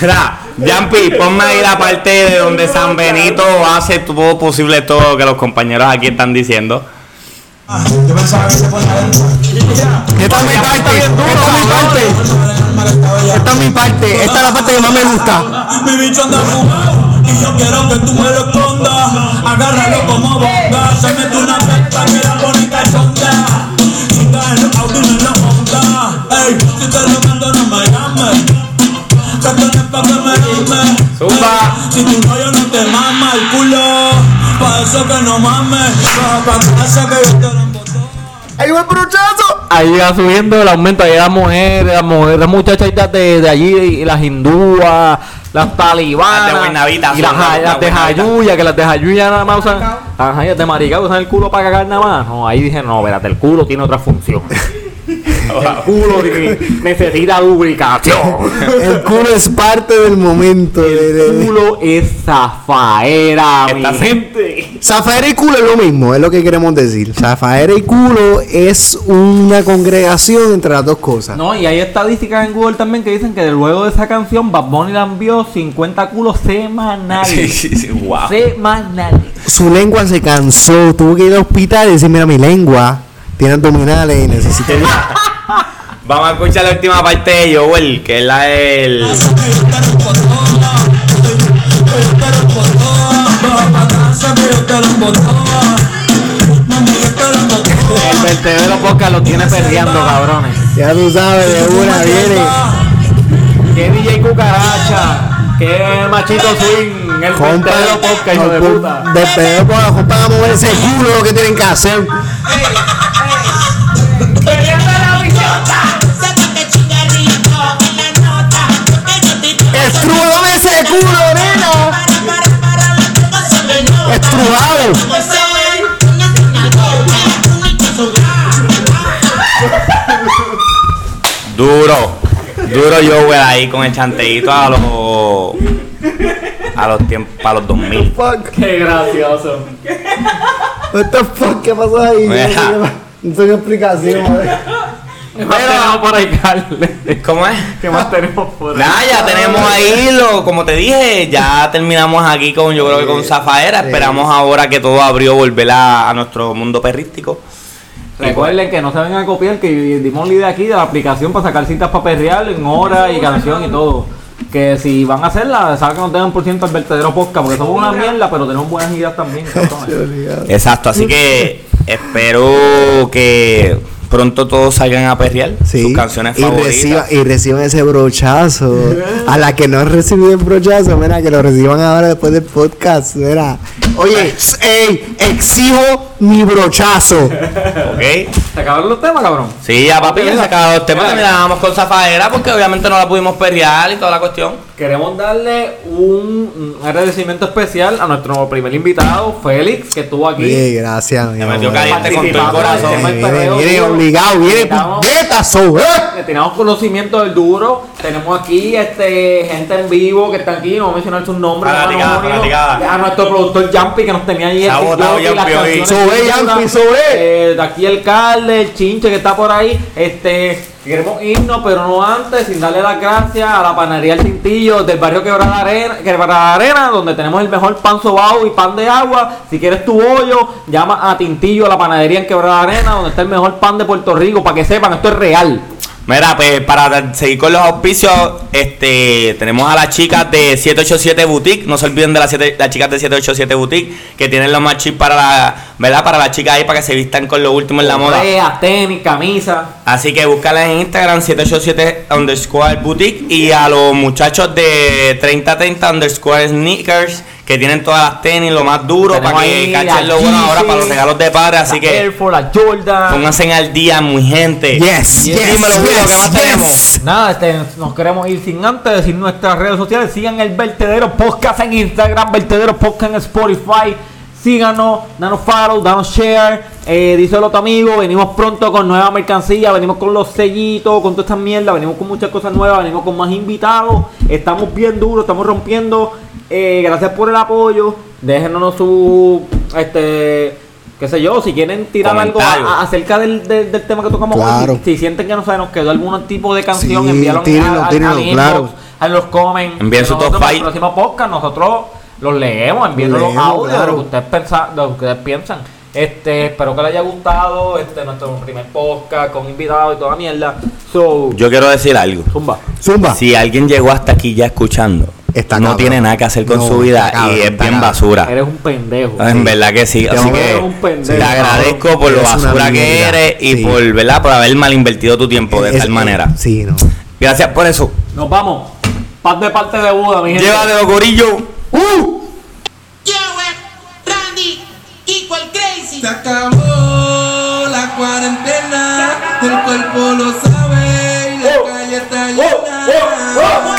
Mira, Jampi, ponme ahí la parte de donde San Benito hace todo posible todo lo que los compañeros aquí están diciendo. Yo pensaba que se ponía. Esta es mi parte. Esta es mi parte. Esta es mi parte. Esta es la parte que más me gusta. Mi bicho anda y yo quiero que tú me lo escondas. Agárralo como bonga. Se mete una recta que la bonita chonda. Chinga en los autos y no en la monta. Ey, si te lo mando no me llames. Cantones pa' que me llames. Si tu novio no te mama el culo, pa' eso que no mames. Pa' casa que yo te lo embotó. ¡Ahí va el brochazo! Ahí va subiendo el aumento, ahí las mujeres, las mujeres, las muchachitas de, de allí, y las hindúas, las talibanas, Las de Guaynabita, y las, de. Jayuya, que las de Jayuya nada más usan, ajá, y las de Maricá usan el culo para cagar nada más. No, ahí dije, no, espérate, el culo tiene otra función. el culo tiene- necesita lubricación. El culo es parte del momento. El de- culo es zafaera, mi gente. Zafaera y culo es lo mismo, es lo que queremos decir. Zafaera y culo es una congregación entre las dos cosas. No, y hay estadísticas en Google también que dicen que luego de esa canción Bad Bunny le envió 50 culos semanales. Sí, sí, sí, wow. Semanales. Su lengua se cansó, tuvo que ir al hospital y decir, mira, mi lengua tiene abdominales y necesito... Vamos a escuchar la última parte de Joel, que es la del. El vertedero podcast lo tiene perreando, cabrones. ya tú sabes, de una viene. Que DJ Cucaracha. Que machito swing. El Compa, vertedero hijo de puta. Despedero por la compa a mover ese culo lo que tienen que hacer. Culo, nena. Estrujado. Duro. Duro Joel ahí con el chanteíto a los. A los tiempos. A los 2000. Fuck. Qué gracioso. What the fuck, ¿qué pasó ahí? No sé No tengo explicación. ¿Qué más tenemos por ahí, Carles? ¿Cómo es? ¿Qué más tenemos por ahí? Nada, ya tenemos ahí lo, como te dije, ya terminamos aquí con, yo creo que con Zafaera. Esperamos ahora que todo abrió volver a, a nuestro mundo perrístico. Recuerden que no se vengan a copiar que dimos la idea aquí de la aplicación para sacar citas para perrear en hora y canción y todo. Que si van a hacerla, saben que nos tengan por ciento al vertedero podcast, porque somos una mierda, pero tenemos buenas ideas también. Exacto, así que espero que pronto todos salgan a perrear Sí. sus canciones y, favoritas. reciba, y reciban ese brochazo. A la que no han recibido el brochazo, mira, que lo reciban ahora después del podcast. Mira. Oye, ey, exijo mi brochazo. ¿Ok? ¿Se acabaron los temas, cabrón? Sí, ya papi, ya se acabaron los temas. Terminábamos con Zafaera porque obviamente no la pudimos perrear y toda la cuestión. Queremos darle un, un agradecimiento especial a nuestro primer invitado, Félix, que estuvo aquí. Oye, gracias, mi Me metió caliente con todo el corazón. el Viene, perreo viene duro. obligado, viene puñetazo, ¿eh? que tenemos conocimiento del duro. Tenemos aquí este gente en vivo que está aquí, no voy a mencionar sus nombres. Fanaticada. A nuestro productor Jumpy que nos tenía ahí Se ha el botado TikTok y las Jumpy hoy. Eh, de aquí el Calde, el Chinche que está por ahí. Este. Queremos irnos, pero no antes, sin darle las gracias a la panadería El Tintillo del barrio Quebrada Arena, Quebrada Arena, donde tenemos el mejor pan sobao y pan de agua. Si quieres tu bollo, llama a Tintillo, a la panadería en Quebrada Arena, donde está el mejor pan de Puerto Rico, para que sepan, esto es real. Mira, pues para seguir con los auspicios, este tenemos a las chicas de 787 Boutique. No se olviden de las, siete- las chicas de 787 Boutique, que tienen los más chips para la, ¿verdad? Para las chicas ahí, para que se vistan con lo último en la moda. Correas, tenis, camisa. Así que búscala en Instagram 787 underscore boutique y a los muchachos de 3030 underscore sneakers que tienen todas las tenis, lo más duro, Tenemos para que cachen lo bueno ahora para los regalos de padre. Así que Air Force, la Jordan. pónganse al día, muy gente. Yes, yes, Dímelo, ¿qué más yes, tenemos? yes. Nada, este, nos queremos ir sin antes decir nuestras redes sociales. Sigan el Vertedero Podcast en Instagram, Vertedero Podcast en Spotify. Síganos, danos follow, danos share. Eh, díselo a tu amigo. Venimos pronto con nueva mercancía. Venimos con los sellitos, con toda esta mierda. Venimos con muchas cosas nuevas. Venimos con más invitados. Estamos bien duros, estamos rompiendo. Eh, gracias por el apoyo. Déjenos su. Este. Qué sé yo, si quieren tirar algo a- a- acerca del, del- del tema que tocamos hoy, Claro. si, si sienten que no se nos quedó algún tipo de canción, Sí, envíalo tírenlo, a- a- tírenlo, inbox, claro. a los comen. Envíen su top para el próximo podcast nosotros los leemos, envíen los audios de claro. lo que ustedes pensan, de lo que ustedes piensan. Este, espero que les haya gustado este nuestro primer podcast con invitados y toda mierda. So, Yo quiero decir algo. zumba. Zumba. Si alguien llegó hasta aquí ya escuchando, Está no cabrón. tiene nada que hacer con No, su vida cabrón, y es bien cabrón. basura. Eres un pendejo. En verdad que sí. Te Así que dar un pendejo. te agradezco por lo basura que eres y Sí. por, ¿verdad? por haber mal invertido tu tiempo de Es- tal manera. Sí, no. Gracias por eso. Nos vamos. Paz de parte de Buda, mi gente. Llévatelo, gorillo. ¡Uh! Joey, Randy, el Crazy. Se acabó la cuarentena, el cuerpo lo sabe y la calle está llena. Se acabó